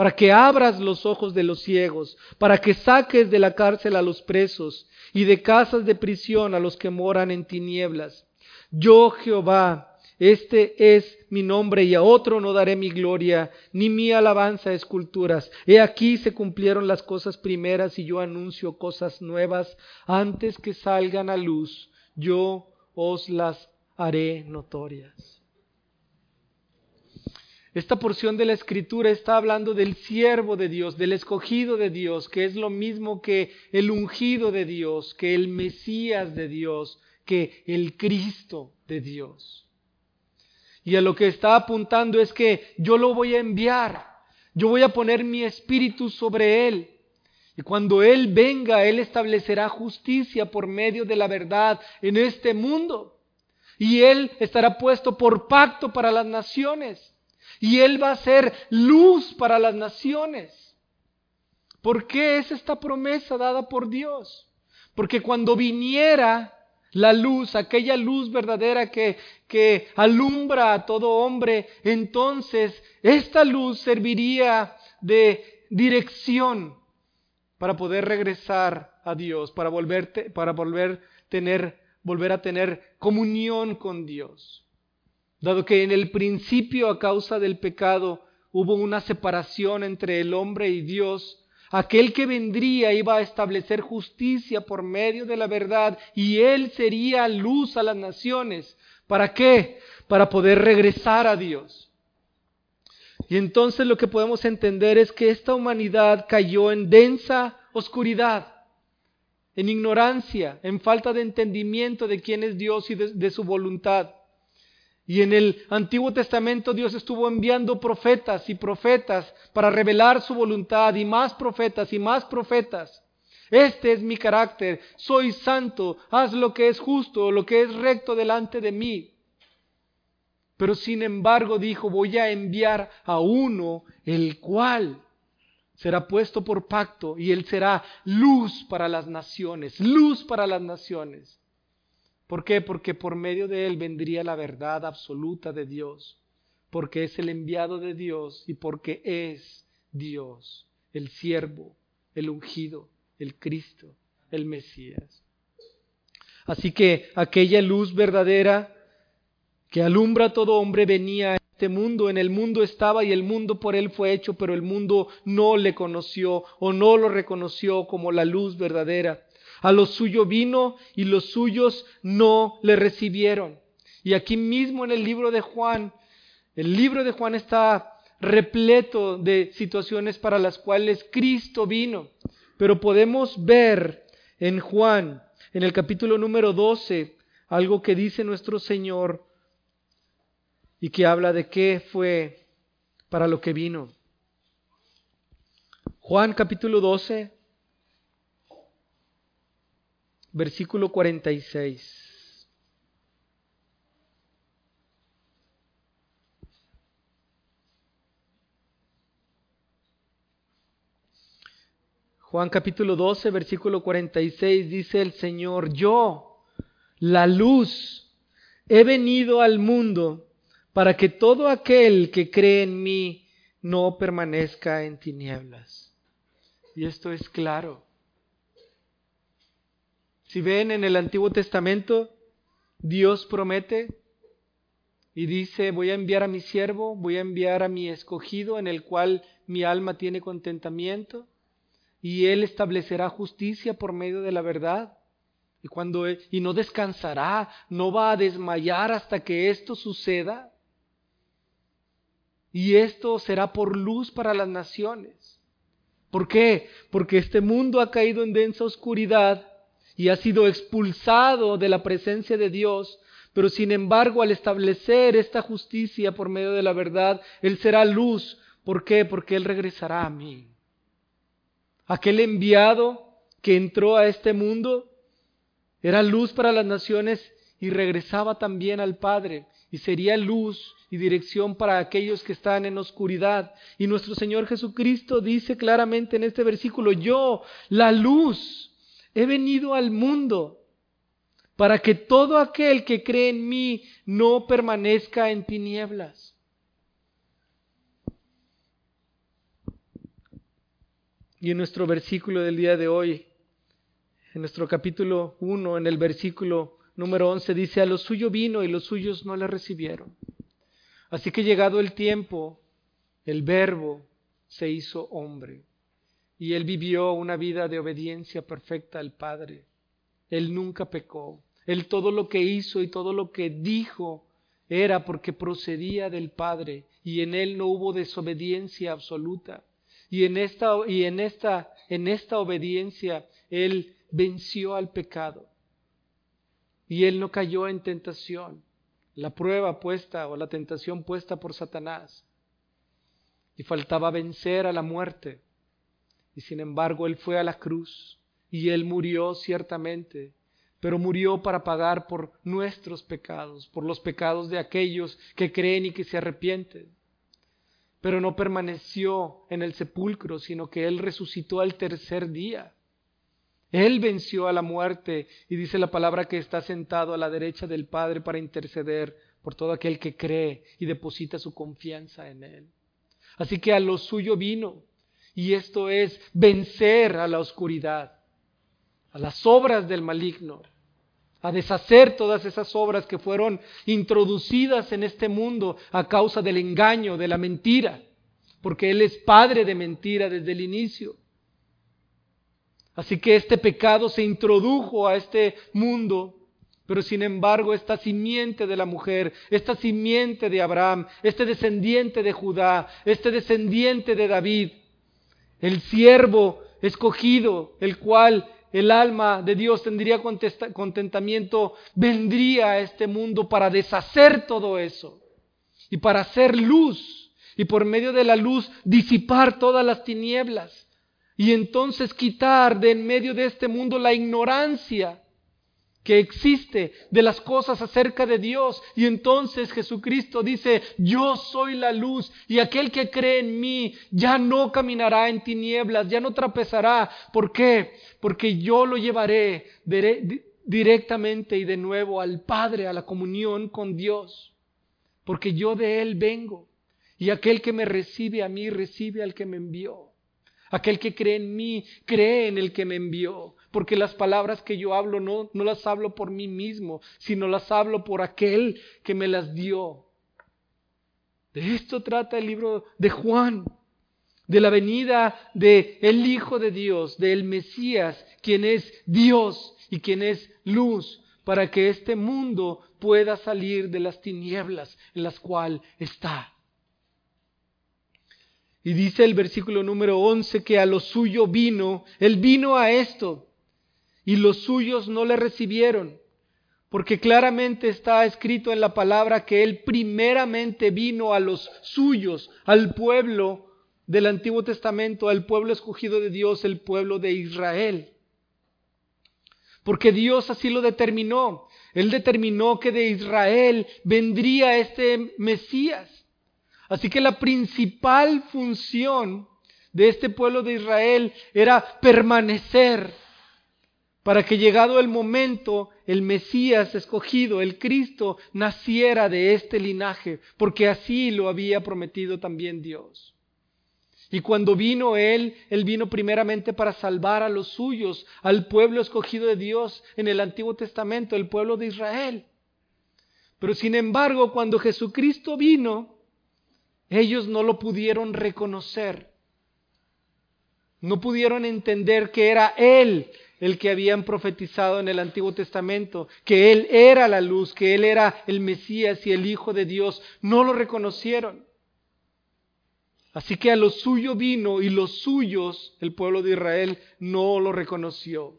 para que abras los ojos de los ciegos, para que saques de la cárcel a los presos y de casas de prisión a los que moran en tinieblas. Yo Jehová, este es mi nombre y a otro no daré mi gloria, ni mi alabanza a esculturas. He aquí se cumplieron las cosas primeras y yo anuncio cosas nuevas antes que salgan a luz. Yo os las haré notorias. Esta porción de la escritura está hablando del siervo de Dios, del escogido de Dios, que es lo mismo que el ungido de Dios, que el Mesías de Dios, que el Cristo de Dios. Y a lo que está apuntando es que yo lo voy a enviar, yo voy a poner mi espíritu sobre él. Y cuando Él venga, Él establecerá justicia por medio de la verdad en este mundo. Y Él estará puesto por pacto para las naciones. Y Él va a ser luz para las naciones. ¿Por qué es esta promesa dada por Dios? Porque cuando viniera la luz, aquella luz verdadera que, que alumbra a todo hombre, entonces esta luz serviría de dirección para poder regresar a Dios, para, volverte, para volver, tener, volver a tener comunión con Dios. Dado que en el principio a causa del pecado hubo una separación entre el hombre y Dios, Aquel que vendría iba a establecer justicia por medio de la verdad y él sería luz a las naciones. ¿Para qué? Para poder regresar a Dios. Y entonces lo que podemos entender es que esta humanidad cayó en densa oscuridad, en ignorancia, en falta de entendimiento de quién es Dios y de, su voluntad. Y en el Antiguo Testamento Dios estuvo enviando profetas y profetas para revelar su voluntad y más profetas y más profetas. Este es mi carácter, soy santo, haz lo que es justo, lo que es recto delante de mí. Pero sin embargo dijo, voy a enviar a uno el cual será puesto por pacto y él será luz para las naciones, luz para las naciones. ¿Por qué? Porque por medio de él vendría la verdad absoluta de Dios, porque es el enviado de Dios y porque es Dios, el siervo, el ungido, el Cristo, el Mesías. Así que aquella luz verdadera que alumbra a todo hombre venía a este mundo, en el mundo estaba y el mundo por él fue hecho, pero el mundo no le conoció o no lo reconoció como la luz verdadera. A lo suyo vino y los suyos no le recibieron. Y aquí mismo en el libro de Juan, el libro de Juan está repleto de situaciones para las cuales Cristo vino. Pero podemos ver en Juan, en el capítulo número 12, algo que dice nuestro Señor y que habla de qué fue para lo que vino. Juan capítulo 12, versículo 46. Juan capítulo 12, versículo 46 dice el Señor, yo, la luz, he venido al mundo para que todo aquel que cree en mí no permanezca en tinieblas. Y esto es claro. Si ven en el Antiguo Testamento, Dios promete y dice, voy a enviar a mi siervo, voy a enviar a mi escogido en el cual mi alma tiene contentamiento y él establecerá justicia por medio de la verdad. Y cuando y no descansará, no va a desmayar hasta que esto suceda. Y esto será por luz para las naciones. ¿Por qué? Porque este mundo ha caído en densa oscuridad y ha sido expulsado de la presencia de Dios, pero sin embargo al establecer esta justicia por medio de la verdad, Él será luz. ¿Por qué? Porque Él regresará a mí. Aquel enviado que entró a este mundo era luz para las naciones y regresaba también al Padre y sería luz y dirección para aquellos que están en oscuridad. Y nuestro Señor Jesucristo dice claramente en este versículo, yo, la luz, He venido al mundo para que todo aquel que cree en mí no permanezca en tinieblas. Y en nuestro versículo del día de hoy, en nuestro capítulo 1, en el versículo número 11, dice, a lo suyo vino y los suyos no le recibieron. Así que llegado el tiempo, el verbo se hizo hombre y él vivió una vida de obediencia perfecta al Padre. Él nunca pecó. Él todo lo que hizo y todo lo que dijo era porque procedía del Padre y en él no hubo desobediencia absoluta. Y en esta y en esta en esta obediencia él venció al pecado. Y él no cayó en tentación. la prueba puesta o la tentación puesta por Satanás. Y faltaba vencer a la muerte. Y sin embargo Él fue a la cruz y Él murió ciertamente, pero murió para pagar por nuestros pecados, por los pecados de aquellos que creen y que se arrepienten. Pero no permaneció en el sepulcro, sino que Él resucitó al tercer día. Él venció a la muerte y dice la palabra que está sentado a la derecha del Padre para interceder por todo aquel que cree y deposita su confianza en Él. Así que a lo suyo vino, y esto es vencer a la oscuridad, a las obras del maligno, a deshacer todas esas obras que fueron introducidas en este mundo a causa del engaño, de la mentira, porque Él es padre de mentira desde el inicio. Así que este pecado se introdujo a este mundo, pero sin embargo esta simiente de la mujer, esta simiente de Abraham, este descendiente de Judá, este descendiente de David, el siervo escogido, el cual el alma de Dios tendría contentamiento, vendría a este mundo para deshacer todo eso y para hacer luz y por medio de la luz disipar todas las tinieblas y entonces quitar de en medio de este mundo la ignorancia que existe de las cosas acerca de Dios. Y entonces Jesucristo dice, yo soy la luz y aquel que cree en mí ya no caminará en tinieblas, ya no trapezará. ¿Por qué? Porque yo lo llevaré directamente y de nuevo al Padre, a la comunión con Dios. Porque yo de Él vengo. Y aquel que me recibe a mí recibe al que me envió. Aquel que cree en mí, cree en el que me envió. Porque las palabras que yo hablo no, no las hablo por mí mismo, sino las hablo por aquel que me las dio. De esto trata el libro de Juan, de la venida de el Hijo de Dios, del Mesías, quien es Dios y quien es luz, para que este mundo pueda salir de las tinieblas en las cuales está. Y dice el versículo número 11 que a lo suyo vino, él vino a esto, y los suyos no le recibieron, porque claramente está escrito en la palabra que él primeramente vino a los suyos, al pueblo del Antiguo Testamento, al pueblo escogido de Dios, el pueblo de Israel. Porque Dios así lo determinó. Él determinó que de Israel vendría este Mesías. Así que la principal función de este pueblo de Israel era permanecer para que llegado el momento el Mesías escogido, el Cristo, naciera de este linaje, porque así lo había prometido también Dios. Y cuando vino Él, Él vino primeramente para salvar a los suyos, al pueblo escogido de Dios en el Antiguo Testamento, el pueblo de Israel. Pero sin embargo, cuando Jesucristo vino, ellos no lo pudieron reconocer. No pudieron entender que era Él el que habían profetizado en el Antiguo Testamento, que Él era la luz, que Él era el Mesías y el Hijo de Dios. No lo reconocieron. Así que a lo suyo vino y los suyos, el pueblo de Israel, no lo reconoció.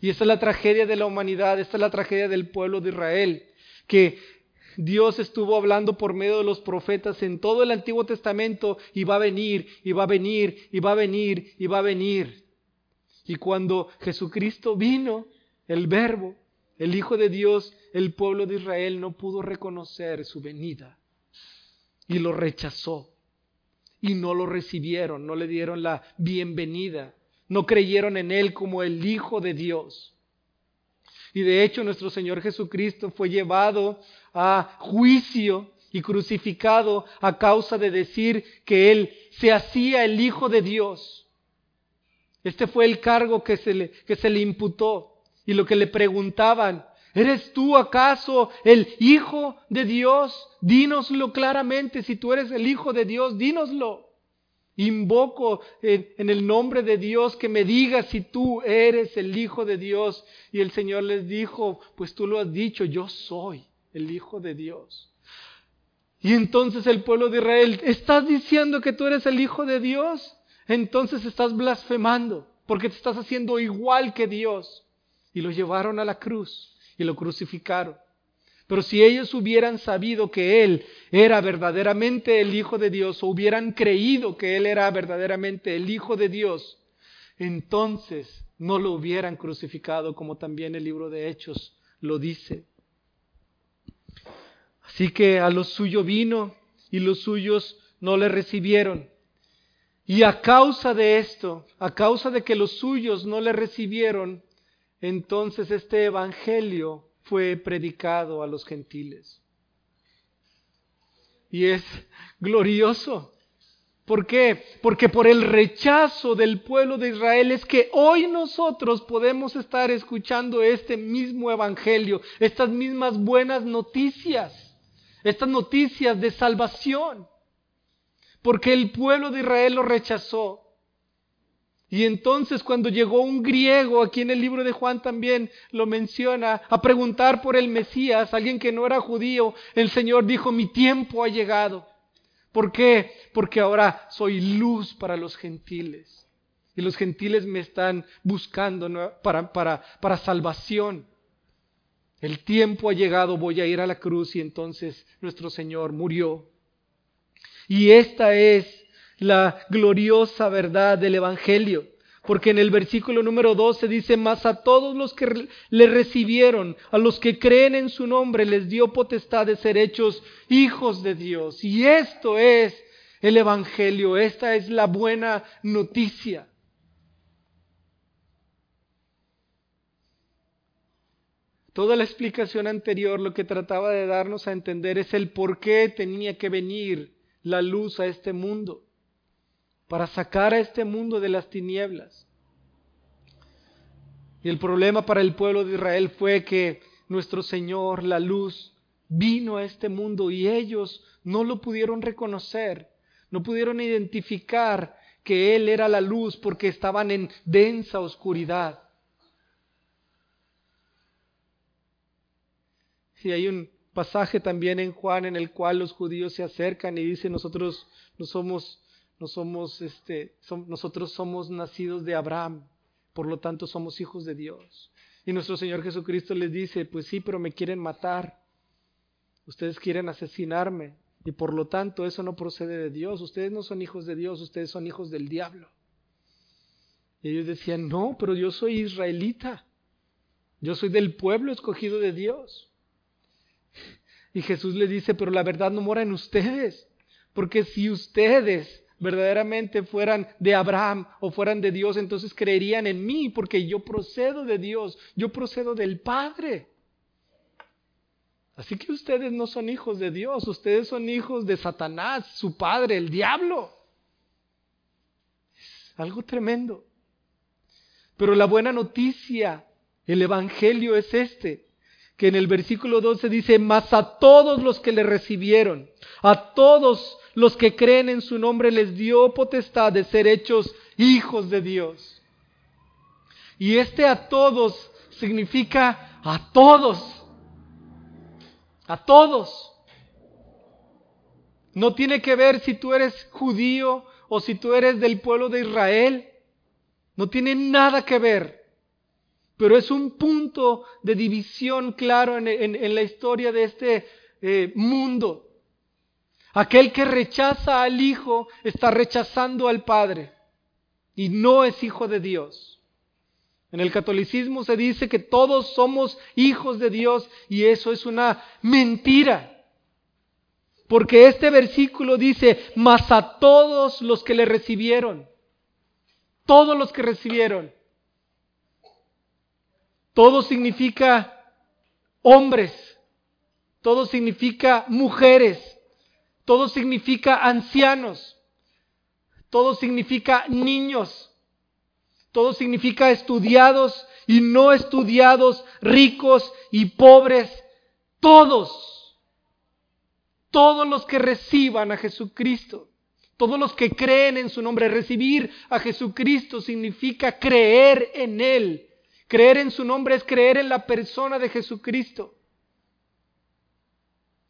Y esta es la tragedia de la humanidad, esta es la tragedia del pueblo de Israel, que Dios estuvo hablando por medio de los profetas en todo el Antiguo Testamento y va a venir, y va a venir, y va a venir, y va a venir. Y cuando Jesucristo vino, el Verbo, el Hijo de Dios, el pueblo de Israel no pudo reconocer su venida y lo rechazó. Y no lo recibieron, no le dieron la bienvenida, no creyeron en Él como el Hijo de Dios. Y de hecho nuestro Señor Jesucristo fue llevado a juicio y crucificado a causa de decir que Él se hacía el Hijo de Dios. Este fue el cargo que se le, que se le imputó y lo que le preguntaban. ¿Eres tú acaso el Hijo de Dios? Dínoslo claramente. Si tú eres el Hijo de Dios, dínoslo. Invoco en, el nombre de Dios que me digas si tú eres el Hijo de Dios. Y el Señor les dijo, pues tú lo has dicho, yo soy el Hijo de Dios. Y entonces el pueblo de Israel, ¿estás diciendo que tú eres el Hijo de Dios? Entonces estás blasfemando, porque te estás haciendo igual que Dios. Y lo llevaron a la cruz y lo crucificaron. Pero si ellos hubieran sabido que Él era verdaderamente el Hijo de Dios o hubieran creído que Él era verdaderamente el Hijo de Dios, entonces no lo hubieran crucificado como también el libro de Hechos lo dice. Así que a los suyos vino y los suyos no le recibieron. Y a causa de esto, a causa de que los suyos no le recibieron, entonces este Evangelio fue predicado a los gentiles. Y es glorioso. ¿Por qué? Porque por el rechazo del pueblo de Israel es que hoy nosotros podemos estar escuchando este mismo Evangelio, estas mismas buenas noticias, estas noticias de salvación. Porque el pueblo de Israel lo rechazó. Y entonces cuando llegó un griego, aquí en el libro de Juan también lo menciona, a preguntar por el Mesías, alguien que no era judío, el Señor dijo, mi tiempo ha llegado. ¿Por qué? Porque ahora soy luz para los gentiles. Y los gentiles me están buscando para, para, para salvación. El tiempo ha llegado, voy a ir a la cruz y entonces nuestro Señor murió. Y esta es la gloriosa verdad del Evangelio. Porque en el versículo número 12 dice, más a todos los que le recibieron, a los que creen en su nombre, les dio potestad de ser hechos hijos de Dios. Y esto es el Evangelio, esta es la buena noticia. Toda la explicación anterior lo que trataba de darnos a entender es el por qué tenía que venir la luz a este mundo para sacar a este mundo de las tinieblas. Y el problema para el pueblo de Israel fue que nuestro Señor, la luz, vino a este mundo y ellos no lo pudieron reconocer, no pudieron identificar que Él era la luz porque estaban en densa oscuridad. Y hay un pasaje también en Juan en el cual los judíos se acercan y dicen nosotros no somos no somos, este, nosotros somos nacidos de Abraham, por lo tanto somos hijos de Dios. Y nuestro Señor Jesucristo les dice, pues sí, pero me quieren matar, ustedes quieren asesinarme, y por lo tanto eso no procede de Dios, ustedes no son hijos de Dios, ustedes son hijos del diablo. Y ellos decían, no, pero yo soy israelita, yo soy del pueblo escogido de Dios. Y Jesús les dice, pero la verdad no mora en ustedes, porque si ustedes verdaderamente fueran de Abraham o fueran de Dios, entonces creerían en mí porque yo procedo de Dios, yo procedo del Padre. Así que ustedes no son hijos de Dios, ustedes son hijos de Satanás, su padre, el diablo. Es algo tremendo. Pero la buena noticia, el Evangelio es este, que en el versículo 12 dice, mas a todos los que le recibieron, a todos los que creen en su nombre les dio potestad de ser hechos hijos de Dios. Y este a todos significa a todos. A todos. No tiene que ver si tú eres judío o si tú eres del pueblo de Israel. No tiene nada que ver. Pero es un punto de división claro en, la historia de este eh, mundo. Aquel que rechaza al Hijo está rechazando al Padre y no es hijo de Dios. En el catolicismo se dice que todos somos hijos de Dios y eso es una mentira. Porque este versículo dice, mas a todos los que le recibieron, todos los que recibieron, todo significa hombres, todo significa mujeres, todo significa ancianos. Todo significa niños. Todo significa estudiados y no estudiados, ricos y pobres. Todos. Todos los que reciban a Jesucristo. Todos los que creen en su nombre. Recibir a Jesucristo significa creer en Él. Creer en su nombre es creer en la persona de Jesucristo.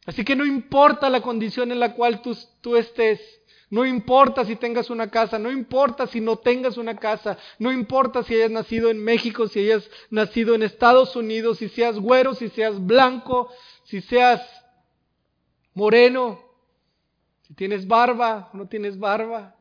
Así que no importa la condición en la cual tú, estés, no importa si tengas una casa, no importa si no tengas una casa, no importa si hayas nacido en México, si hayas nacido en Estados Unidos, si seas güero, si seas blanco, si seas moreno, si tienes barba o no tienes barba.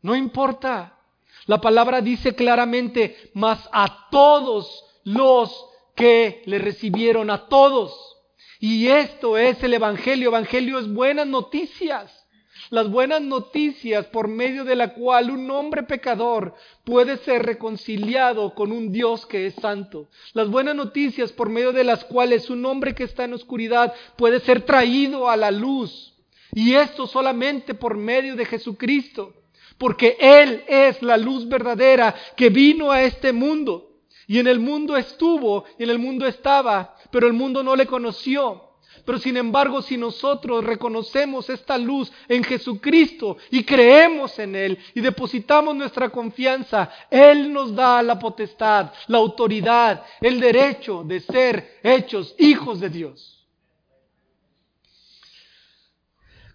No importa. La palabra dice claramente, mas a todos los que le recibieron, a todos. Y esto es el Evangelio. Evangelio es buenas noticias. Las buenas noticias por medio de la cual un hombre pecador puede ser reconciliado con un Dios que es santo. Las buenas noticias por medio de las cuales un hombre que está en oscuridad puede ser traído a la luz. Y esto solamente por medio de Jesucristo. Porque Él es la luz verdadera que vino a este mundo. Y en el mundo estuvo y en el mundo estaba, pero el mundo no le conoció. Pero sin embargo, si nosotros reconocemos esta luz en Jesucristo y creemos en Él y depositamos nuestra confianza, Él nos da la potestad, la autoridad, el derecho de ser hechos hijos de Dios.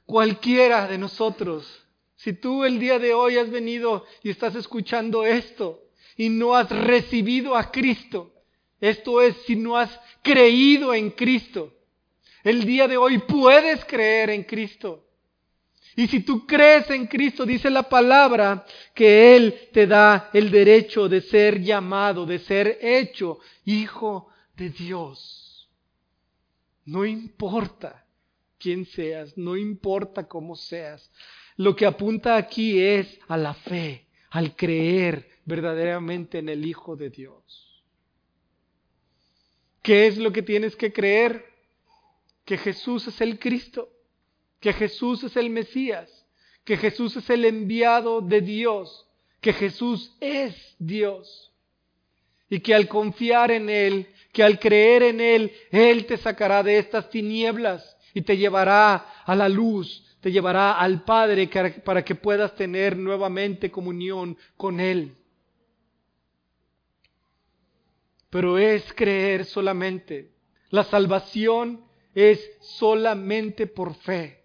Cualquiera de nosotros, si tú el día de hoy has venido y estás escuchando esto y no has recibido a Cristo, esto es, si no has creído en Cristo, el día de hoy puedes creer en Cristo. Y si tú crees en Cristo, dice la palabra, que Él te da el derecho de ser llamado, de ser hecho hijo de Dios. No importa quién seas, no importa cómo seas. Lo que apunta aquí es a la fe, al creer verdaderamente en el Hijo de Dios. ¿Qué es lo que tienes que creer? que Jesús es el Cristo, que Jesús es el Mesías, que Jesús es el enviado de Dios, que Jesús es Dios. Y que al confiar en Él, que al creer en Él, Él te sacará de estas tinieblas y te llevará a la luz, te llevará al Padre para que puedas tener nuevamente comunión con Él. Pero es creer solamente. La salvación es solamente por fe.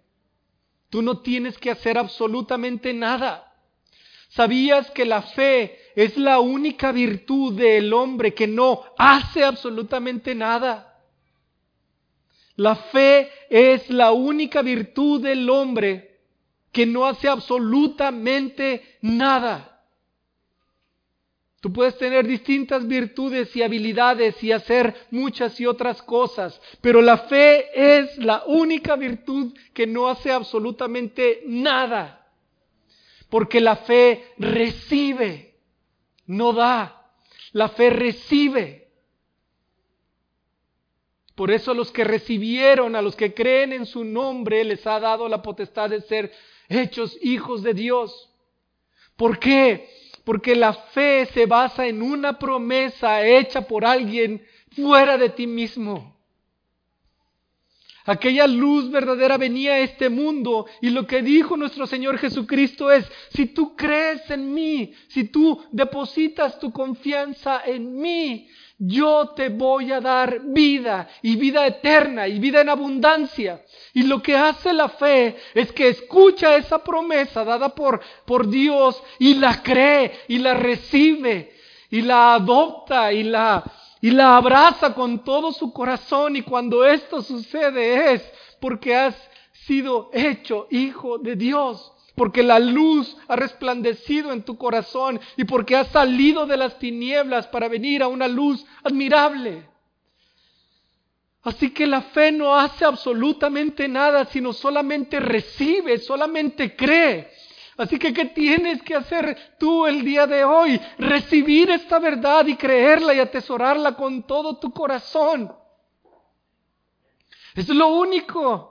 Tú no tienes que hacer absolutamente nada. ¿Sabías que la fe es la única virtud del hombre que no hace absolutamente nada? La fe es la única virtud del hombre que no hace absolutamente nada. Tú puedes tener distintas virtudes y habilidades y hacer muchas y otras cosas, pero la fe es la única virtud que no hace absolutamente nada. Porque la fe recibe, no da. La fe recibe. Por eso a los que recibieron, a los que creen en su nombre, les ha dado la potestad de ser hechos hijos de Dios. ¿Por qué? Porque la fe se basa en una promesa hecha por alguien fuera de ti mismo. Aquella luz verdadera venía a este mundo y lo que dijo nuestro Señor Jesucristo es, si tú crees en mí, si tú depositas tu confianza en mí, yo te voy a dar vida y vida eterna y vida en abundancia. Y lo que hace la fe es que escucha esa promesa dada por, por Dios y la cree y la recibe y la adopta y la, y la abraza con todo su corazón. Y cuando esto sucede es porque has sido hecho hijo de Dios porque la luz ha resplandecido en tu corazón y porque has salido de las tinieblas para venir a una luz admirable. Así que la fe no hace absolutamente nada, sino solamente recibe, solamente cree. Así que, ¿qué tienes que hacer tú el día de hoy? Recibir esta verdad y creerla y atesorarla con todo tu corazón. Es lo único.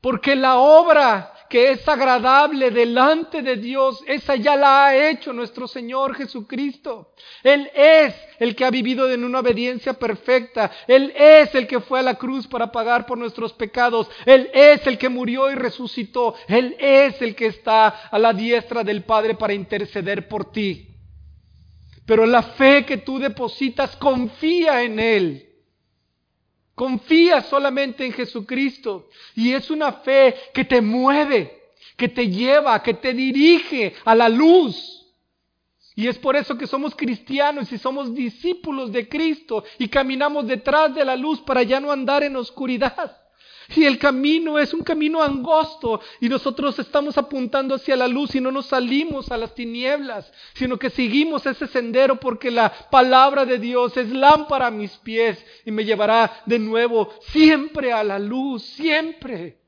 Porque la obra que es agradable delante de Dios, esa ya la ha hecho nuestro Señor Jesucristo. Él es el que ha vivido en una obediencia perfecta. Él es el que fue a la cruz para pagar por nuestros pecados. Él es el que murió y resucitó. Él es el que está a la diestra del Padre para interceder por ti. Pero la fe que tú depositas confía en Él. Confía solamente en Jesucristo. Y es una fe que te mueve, que te lleva, que te dirige a la luz. Y es por eso que somos cristianos y somos discípulos de Cristo y caminamos detrás de la luz para ya no andar en oscuridad. Y el camino es un camino angosto y nosotros estamos apuntando hacia la luz y no nos salimos a las tinieblas, sino que seguimos ese sendero porque la palabra de Dios es lámpara a mis pies y me llevará de nuevo siempre a la luz, siempre.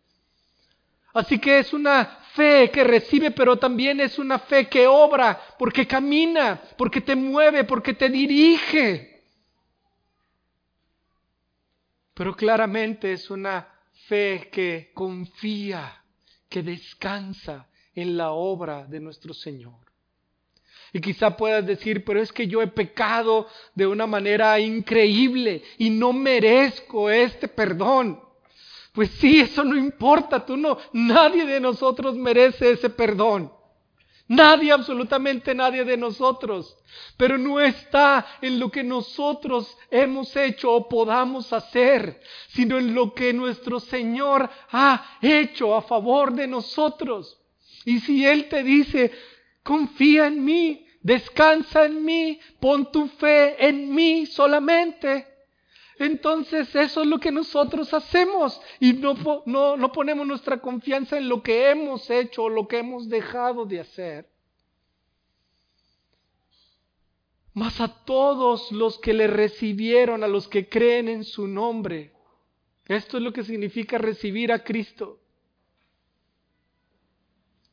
Así que es una fe que recibe, pero también es una fe que obra, porque camina, porque te mueve, porque te dirige. Pero claramente es una fe que confía, que descansa en la obra de nuestro Señor. Y quizá puedas decir, pero es que yo he pecado de una manera increíble y no merezco este perdón. Pues sí, eso no importa, tú no, nadie de nosotros merece ese perdón. Nadie, absolutamente nadie de nosotros. Pero no está en lo que nosotros hemos hecho o podamos hacer, sino en lo que nuestro Señor ha hecho a favor de nosotros. Y si Él te dice, confía en mí, descansa en mí, pon tu fe en mí solamente, entonces eso es lo que nosotros hacemos y no, no, ponemos nuestra confianza en lo que hemos hecho o lo que hemos dejado de hacer. Mas a todos los que le recibieron, a los que creen en su nombre, esto es lo que significa recibir a Cristo.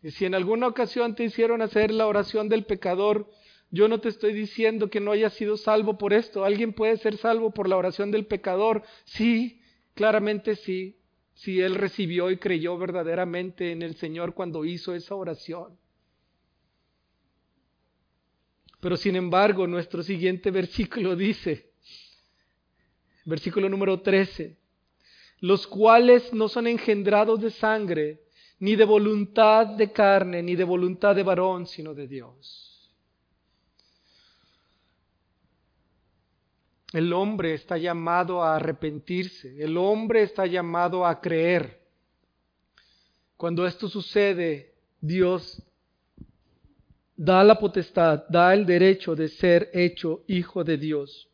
Y si en alguna ocasión te hicieron hacer la oración del pecador, yo no te estoy diciendo que no hayas sido salvo por esto. ¿Alguien puede ser salvo por la oración del pecador? Sí, claramente sí. Si él recibió y creyó verdaderamente en el Señor cuando hizo esa oración. Pero sin embargo, nuestro siguiente versículo dice, versículo número 13, los cuales no son engendrados de sangre, ni de voluntad de carne, ni de voluntad de varón, sino de Dios. El hombre está llamado a arrepentirse, el hombre está llamado a creer. Cuando esto sucede, Dios da la potestad, da el derecho de ser hecho hijo de Dios.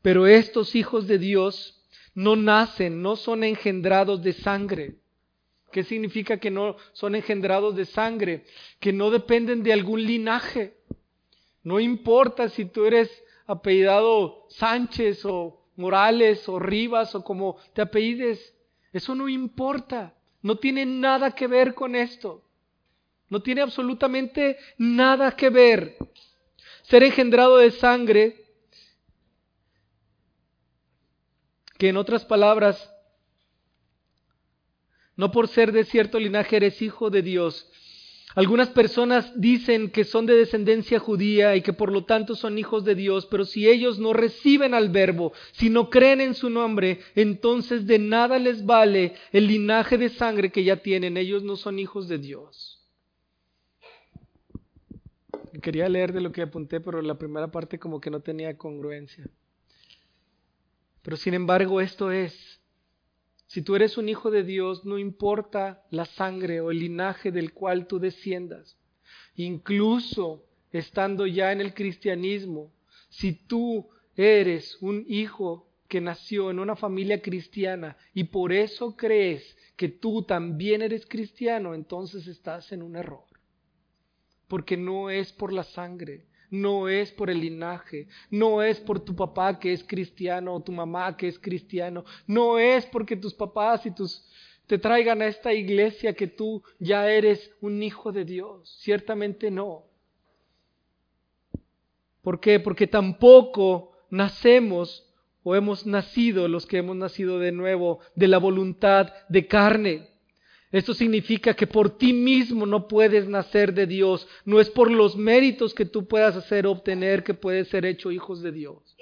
Pero estos hijos de Dios no nacen, no son engendrados de sangre. ¿Qué significa que no son engendrados de sangre? Que no dependen de algún linaje. No importa si tú eres apellidado Sánchez o Morales o Rivas o como te apellides. Eso no importa. No tiene nada que ver con esto. No tiene absolutamente nada que ver. Ser engendrado de sangre, que en otras palabras, no por ser de cierto linaje eres hijo de Dios, algunas personas dicen que son de descendencia judía y que por lo tanto son hijos de Dios, pero si ellos no reciben al verbo, si no creen en su nombre, entonces de nada les vale el linaje de sangre que ya tienen. Ellos no son hijos de Dios. Quería leer de lo que apunté, pero la primera parte como que no tenía congruencia. Pero sin embargo esto es si tú eres un hijo de Dios, no importa la sangre o el linaje del cual tú desciendas. Incluso estando ya en el cristianismo, si tú eres un hijo que nació en una familia cristiana y por eso crees que tú también eres cristiano, entonces estás en un error. Porque no es por la sangre, no es por el linaje, no es por tu papá que es cristiano o tu mamá que es cristiano, no es porque tus papás y tus te traigan a esta iglesia que tú ya eres un hijo de Dios, ciertamente no. ¿Por qué? Porque tampoco nacemos o hemos nacido los que hemos nacido de nuevo de la voluntad de carne. Esto significa que por ti mismo no puedes nacer de Dios. No es por los méritos que tú puedas hacer obtener que puedes ser hecho hijos de Dios.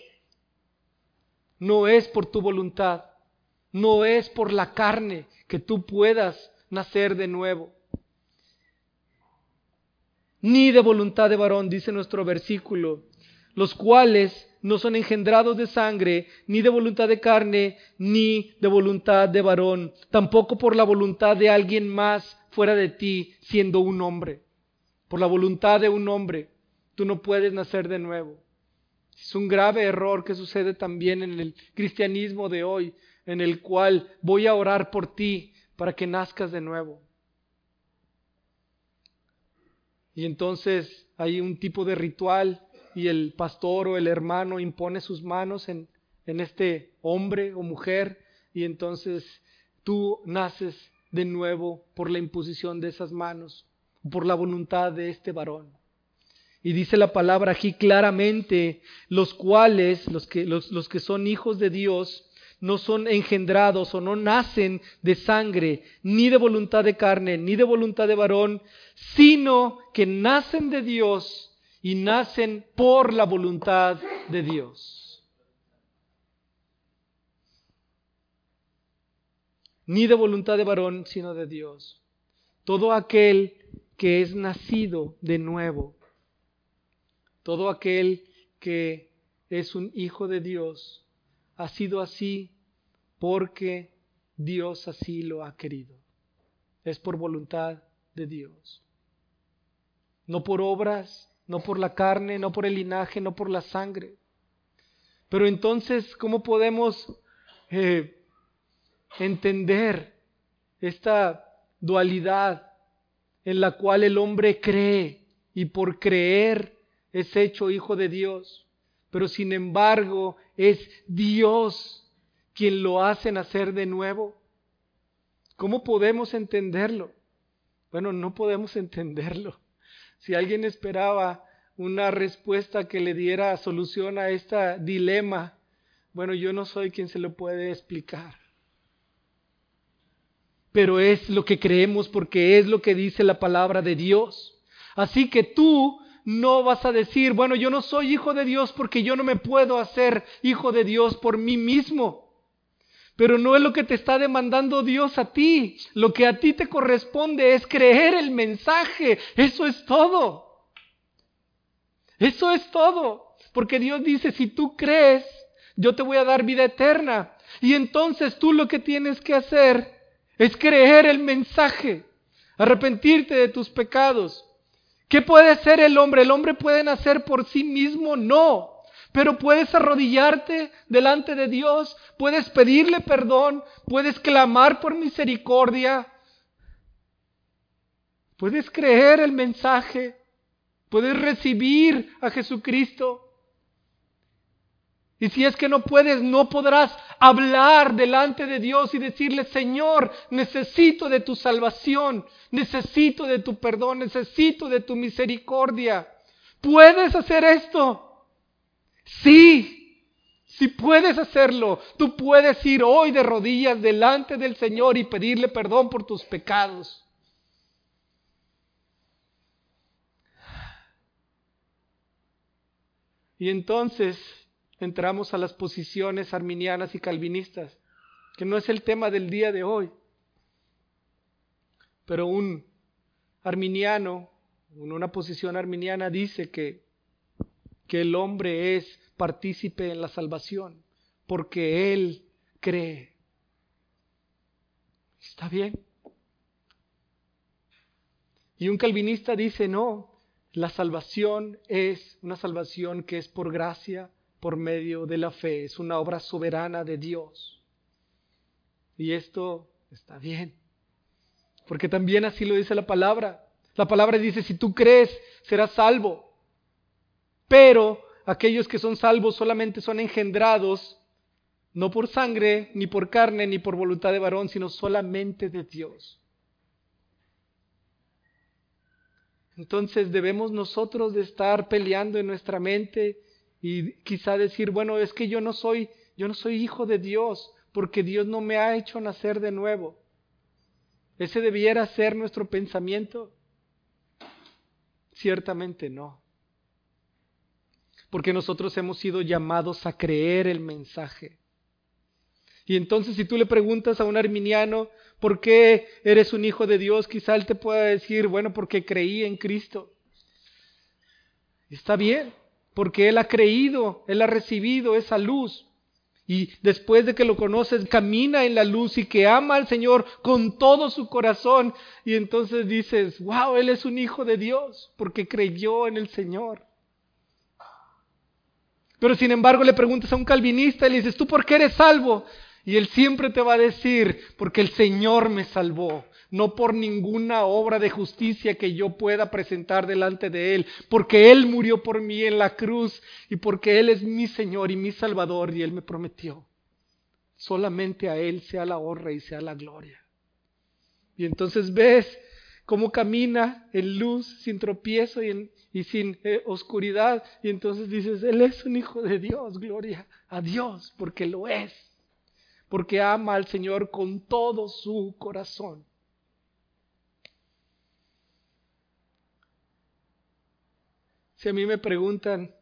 No es por tu voluntad. No es por la carne que tú puedas nacer de nuevo. Ni de voluntad de varón, dice nuestro versículo, los cuales no son engendrados de sangre, ni de voluntad de carne, ni de voluntad de varón, tampoco por la voluntad de alguien más fuera de ti, siendo un hombre, por la voluntad de un hombre. tú no puedes nacer de nuevo. Es un grave error que sucede también en el cristianismo de hoy, en el cual voy a orar por ti para que nazcas de nuevo. Y entonces hay un tipo de ritual y el pastor o el hermano impone sus manos en, en este hombre o mujer y entonces tú naces de nuevo por la imposición de esas manos, por la voluntad de este varón. Y dice la palabra aquí claramente, los cuales, los que, los, los que son hijos de Dios, no son engendrados o no nacen de sangre, ni de voluntad de carne, ni de voluntad de varón, sino que nacen de Dios y nacen por la voluntad de Dios. Ni de voluntad de varón, sino de Dios. Todo aquel que es nacido de nuevo, todo aquel que es un hijo de Dios, ha sido así porque Dios así lo ha querido. Es por voluntad de Dios. No por obras, no por la carne, no por el linaje, no por la sangre. Pero entonces, ¿cómo podemos eh, entender esta dualidad en la cual el hombre cree y por creer es hecho hijo de Dios? Pero sin embargo es Dios quien lo hace nacer de nuevo. ¿Cómo podemos entenderlo? Bueno, no podemos entenderlo. Si alguien esperaba una respuesta que le diera solución a este dilema, bueno, yo no soy quien se lo puede explicar. Pero es lo que creemos porque es lo que dice la palabra de Dios. Así que tú no vas a decir, bueno, yo no soy hijo de Dios porque yo no me puedo hacer hijo de Dios por mí mismo. Pero no es lo que te está demandando Dios a ti. Lo que a ti te corresponde es creer el mensaje. Eso es todo. Eso es todo. Porque Dios dice, si tú crees, yo te voy a dar vida eterna. Y entonces tú lo que tienes que hacer es creer el mensaje. Arrepentirte de tus pecados. ¿Qué puede hacer el hombre? ¿El hombre puede nacer por sí mismo? No. Pero puedes arrodillarte delante de Dios, puedes pedirle perdón, puedes clamar por misericordia, puedes creer el mensaje, puedes recibir a Jesucristo. Y si es que no puedes, no podrás hablar delante de Dios y decirle, Señor, necesito de tu salvación, necesito de tu perdón, necesito de tu misericordia. ¿Puedes hacer esto? Sí, si puedes hacerlo, tú puedes ir hoy de rodillas delante del Señor y pedirle perdón por tus pecados. Y entonces entramos a las posiciones arminianas y calvinistas, que no es el tema del día de hoy. Pero un arminiano, en una posición arminiana, dice que que el hombre es partícipe en la salvación, porque él cree. ¿Está bien? Y un calvinista dice, no, la salvación es una salvación que es por gracia, por medio de la fe, es una obra soberana de Dios. Y esto está bien, porque también así lo dice la palabra. La palabra dice, si tú crees, serás salvo. Pero aquellos que son salvos solamente son engendrados no por sangre, ni por carne, ni por voluntad de varón, sino solamente de Dios. Entonces debemos nosotros de estar peleando en nuestra mente y quizá decir, bueno, es que yo no soy, yo no soy hijo de Dios, porque Dios no me ha hecho nacer de nuevo. ¿Ese debiera ser nuestro pensamiento? Ciertamente no porque nosotros hemos sido llamados a creer el mensaje. Y entonces si tú le preguntas a un arminiano, ¿por qué eres un hijo de Dios? Quizá él te pueda decir, bueno, porque creí en Cristo. Está bien, porque él ha creído, él ha recibido esa luz. Y después de que lo conoces, camina en la luz y que ama al Señor con todo su corazón. Y entonces dices, wow, Él es un hijo de Dios porque creyó en el Señor. Pero sin embargo le preguntas a un calvinista y le dices, ¿tú por qué eres salvo? Y él siempre te va a decir, porque el Señor me salvó, no por ninguna obra de justicia que yo pueda presentar delante de Él, porque Él murió por mí en la cruz y porque Él es mi Señor y mi Salvador y Él me prometió. Solamente a Él sea la honra y sea la gloria. Y entonces ves cómo camina en luz, sin tropiezo y, sin eh, oscuridad. Y entonces dices, Él es un hijo de Dios, gloria a Dios, porque lo es. Porque ama al Señor con todo su corazón. Si a mí me preguntan,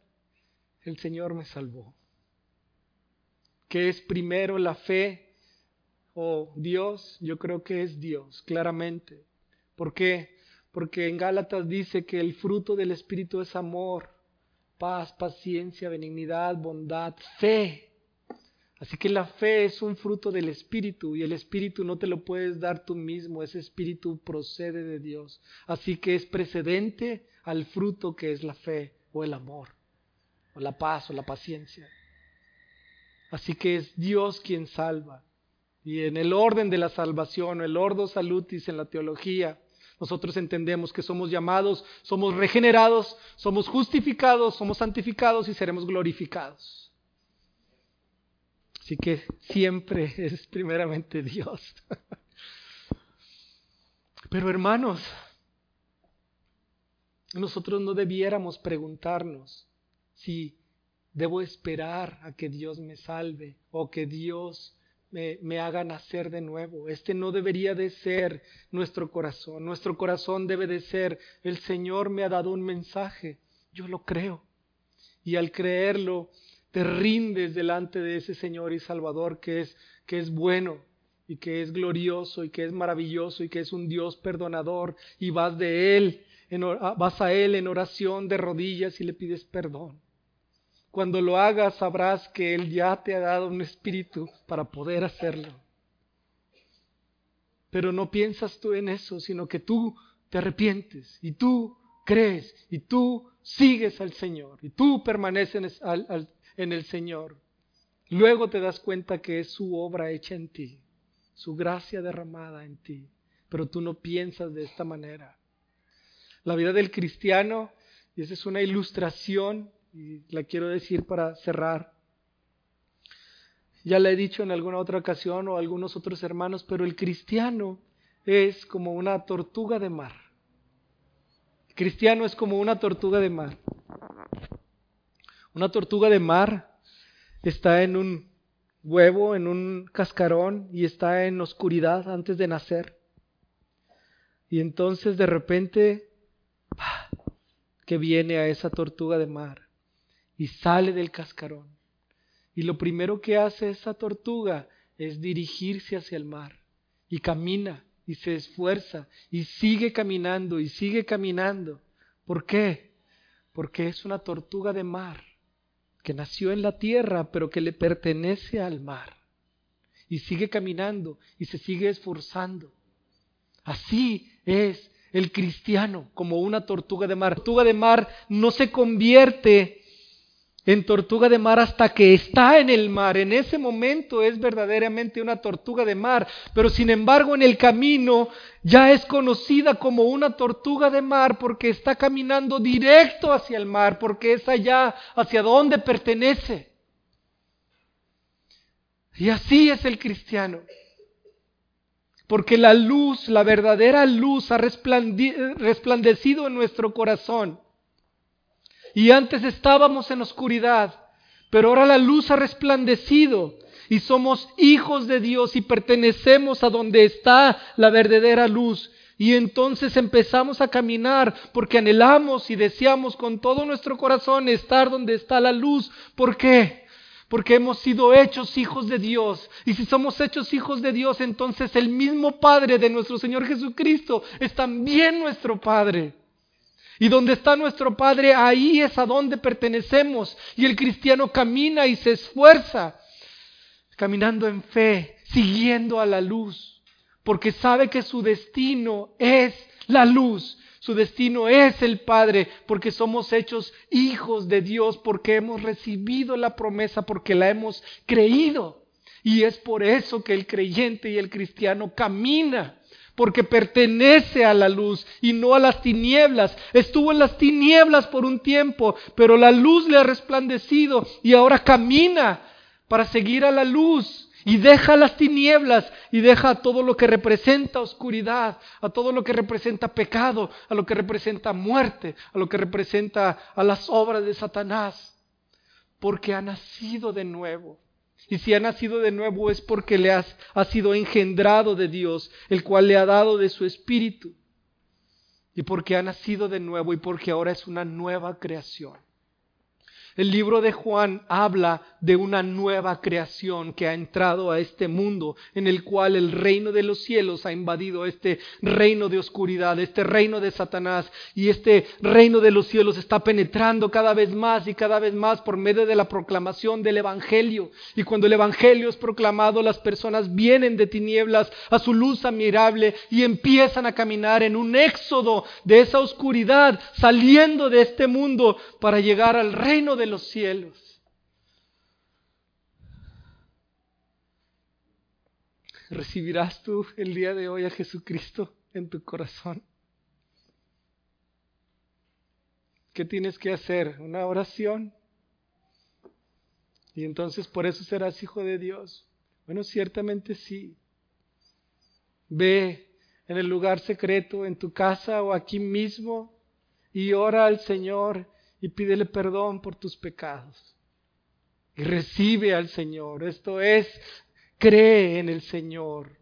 el Señor me salvó. ¿Qué es primero la fe o Dios? Yo creo que es Dios, claramente. ¿Por qué? Porque en Gálatas dice que el fruto del Espíritu es amor, paz, paciencia, benignidad, bondad, fe. Así que la fe es un fruto del Espíritu y el Espíritu no te lo puedes dar tú mismo, ese Espíritu procede de Dios. Así que es precedente al fruto que es la fe o el amor, o la paz o la paciencia. Así que es Dios quien salva. Y en el orden de la salvación, el ordo salutis en la teología, nosotros entendemos que somos llamados, somos regenerados, somos justificados, somos santificados y seremos glorificados. Así que siempre es primeramente Dios. Pero hermanos, nosotros no debiéramos preguntarnos si debo esperar a que Dios me salve o que Dios me, haga nacer de nuevo. Este no debería de ser nuestro corazón. Nuestro corazón debe de ser, el Señor me ha dado un mensaje, yo lo creo. Y al creerlo, te rindes delante de ese Señor y Salvador que es, que es bueno y que es glorioso y que es maravilloso y que es un Dios perdonador y vas de Él vas a Él en oración de rodillas y le pides perdón. Cuando lo hagas sabrás que Él ya te ha dado un espíritu para poder hacerlo. Pero no piensas tú en eso, sino que tú te arrepientes y tú crees y tú sigues al Señor y tú permaneces en el Señor. Luego te das cuenta que es su obra hecha en ti, su gracia derramada en ti, pero tú no piensas de esta manera. La vida del cristiano, y esa es una ilustración, y la quiero decir para cerrar. Ya la he dicho en alguna otra ocasión o algunos otros hermanos, pero el cristiano es como una tortuga de mar. El cristiano es como una tortuga de mar. Una tortuga de mar está en un huevo, en un cascarón y está en oscuridad antes de nacer. Y entonces de repente que viene a esa tortuga de mar y sale del cascarón. Y lo primero que hace esa tortuga es dirigirse hacia el mar y camina y se esfuerza y sigue caminando y sigue caminando. ¿Por qué? Porque es una tortuga de mar que nació en la tierra pero que le pertenece al mar. Y sigue caminando y se sigue esforzando. Así es el cristiano como una tortuga de mar. Tortuga de mar no se convierte en tortuga de mar hasta que está en el mar. En ese momento es verdaderamente una tortuga de mar, pero sin embargo en el camino ya es conocida como una tortuga de mar porque está caminando directo hacia el mar, porque es allá hacia donde pertenece. Y así es el cristiano. Porque la luz, la verdadera luz ha resplandecido en nuestro corazón. Y antes estábamos en oscuridad, pero ahora la luz ha resplandecido y somos hijos de Dios y pertenecemos a donde está la verdadera luz. Y entonces empezamos a caminar porque anhelamos y deseamos con todo nuestro corazón estar donde está la luz. ¿Por qué? porque hemos sido hechos hijos de Dios. Y si somos hechos hijos de Dios, entonces el mismo Padre de nuestro Señor Jesucristo es también nuestro Padre. Y donde está nuestro Padre, ahí es a donde pertenecemos. Y el cristiano camina y se esfuerza, caminando en fe, siguiendo a la luz, porque sabe que su destino es la luz. Su destino es el Padre, porque somos hechos hijos de Dios, porque hemos recibido la promesa, porque la hemos creído. Y es por eso que el creyente y el cristiano camina porque pertenece a la luz y no a las tinieblas. Estuvo en las tinieblas por un tiempo, pero la luz le ha resplandecido y ahora camina para seguir a la luz y deja las tinieblas y deja todo lo que representa oscuridad, a todo lo que representa pecado, a lo que representa muerte, a lo que representa a las obras de Satanás, porque ha nacido de nuevo. Y si ha nacido de nuevo es porque le ha sido engendrado de Dios, el cual le ha dado de su espíritu. Y porque ha nacido de nuevo y porque ahora es una nueva creación. El libro de Juan habla de una nueva creación que ha entrado a este mundo en el cual el reino de los cielos ha invadido este reino de oscuridad, este reino de Satanás y este reino de los cielos está penetrando cada vez más y cada vez más por medio de la proclamación del Evangelio. Y cuando el Evangelio es proclamado, las personas vienen de tinieblas a su luz admirable y empiezan a caminar en un éxodo de esa oscuridad, saliendo de este mundo para llegar al reino de los cielos. ¿Recibirás tú el día de hoy a Jesucristo en tu corazón? ¿Qué tienes que hacer? Una oración. Y entonces por eso serás hijo de Dios. Bueno, ciertamente sí. Ve en el lugar secreto, en tu casa o aquí mismo, y ora al Señor y pídele perdón por tus pecados. Y recibe al Señor. Esto es, cree en el Señor.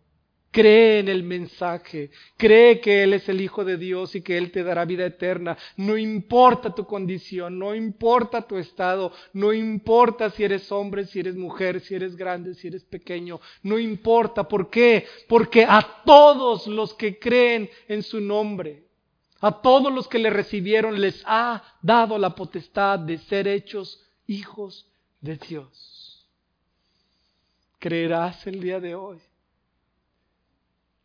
Cree en el mensaje, cree que Él es el Hijo de Dios y que Él te dará vida eterna. No importa tu condición, no importa tu estado, no importa si eres hombre, si eres mujer, si eres grande, si eres pequeño, no importa. ¿Por qué? Porque a todos los que creen en su nombre, a todos los que le recibieron les ha dado la potestad de ser hechos hijos de Dios. ¿Creerás el día de hoy?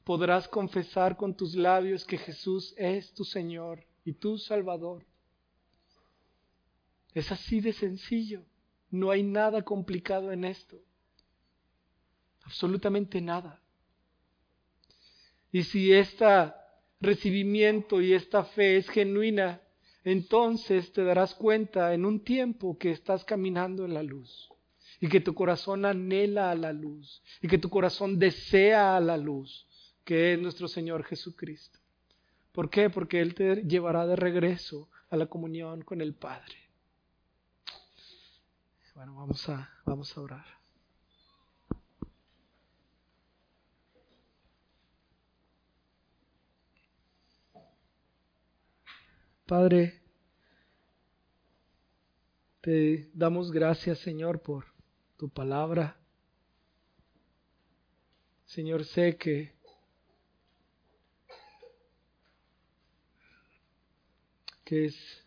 ¿Podrás confesar con tus labios que Jesús es tu Señor y tu Salvador? Es así de sencillo. No hay nada complicado en esto. Absolutamente nada. Y si esta recibimiento y esta fe es genuina, entonces te darás cuenta en un tiempo que estás caminando en la luz y que tu corazón anhela a la luz y que tu corazón desea a la luz, que es nuestro Señor Jesucristo. ¿Por qué? Porque Él te llevará de regreso a la comunión con el Padre. Bueno, vamos a, vamos a orar. Padre, te damos gracias, Señor, por tu palabra. Señor, sé que que es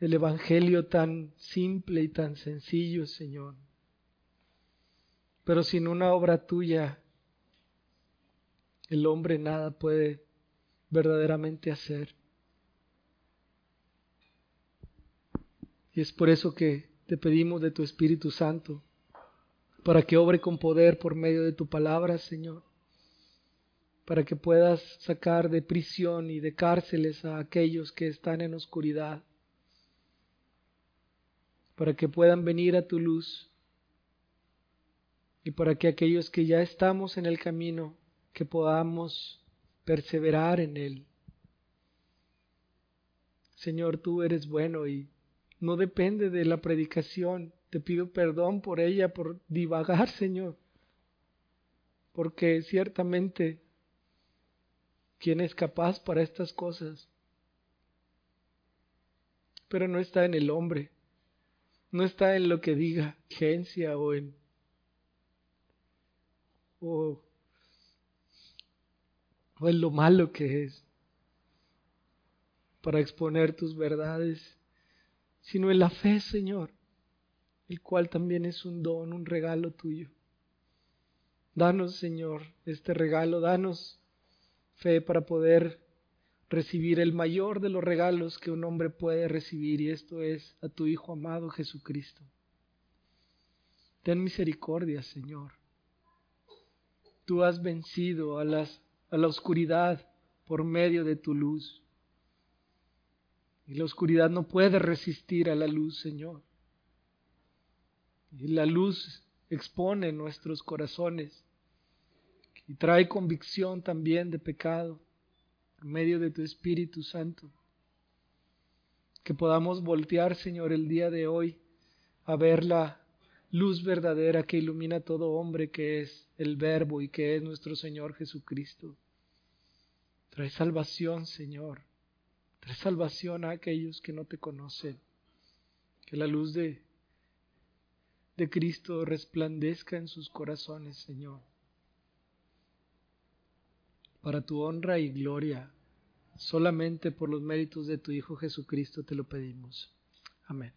el Evangelio tan simple y tan sencillo, Señor. Pero sin una obra tuya, el hombre nada puede verdaderamente hacer. Y es por eso que te pedimos de tu Espíritu Santo, para que obre con poder por medio de tu palabra, Señor, para que puedas sacar de prisión y de cárceles a aquellos que están en oscuridad, para que puedan venir a tu luz y para que aquellos que ya estamos en el camino, que podamos perseverar en Él. Señor, tú eres bueno y no depende de la predicación. Te pido perdón por ella, por divagar, Señor. Porque ciertamente, ¿quién es capaz para estas cosas? Pero no está en el hombre, no está en lo que diga agencia o en en lo malo que es para exponer tus verdades, sino en la fe, Señor, el cual también es un don, un regalo tuyo. Danos, Señor, este regalo, danos fe para poder recibir el mayor de los regalos que un hombre puede recibir y esto es a tu Hijo amado Jesucristo. Ten misericordia, Señor. Tú has vencido a, las, a la oscuridad por medio de tu luz. Y la oscuridad no puede resistir a la luz, Señor. Y la luz expone nuestros corazones y trae convicción también de pecado en medio de tu Espíritu Santo. Que podamos voltear, Señor, el día de hoy a ver la luz verdadera que ilumina a todo hombre, que es el Verbo y que es nuestro Señor Jesucristo. Trae salvación, Señor. Trae salvación a aquellos que no te conocen. Que la luz de, de Cristo resplandezca en sus corazones, Señor para tu honra y gloria. Solamente por los méritos de tu Hijo Jesucristo te lo pedimos. Amén.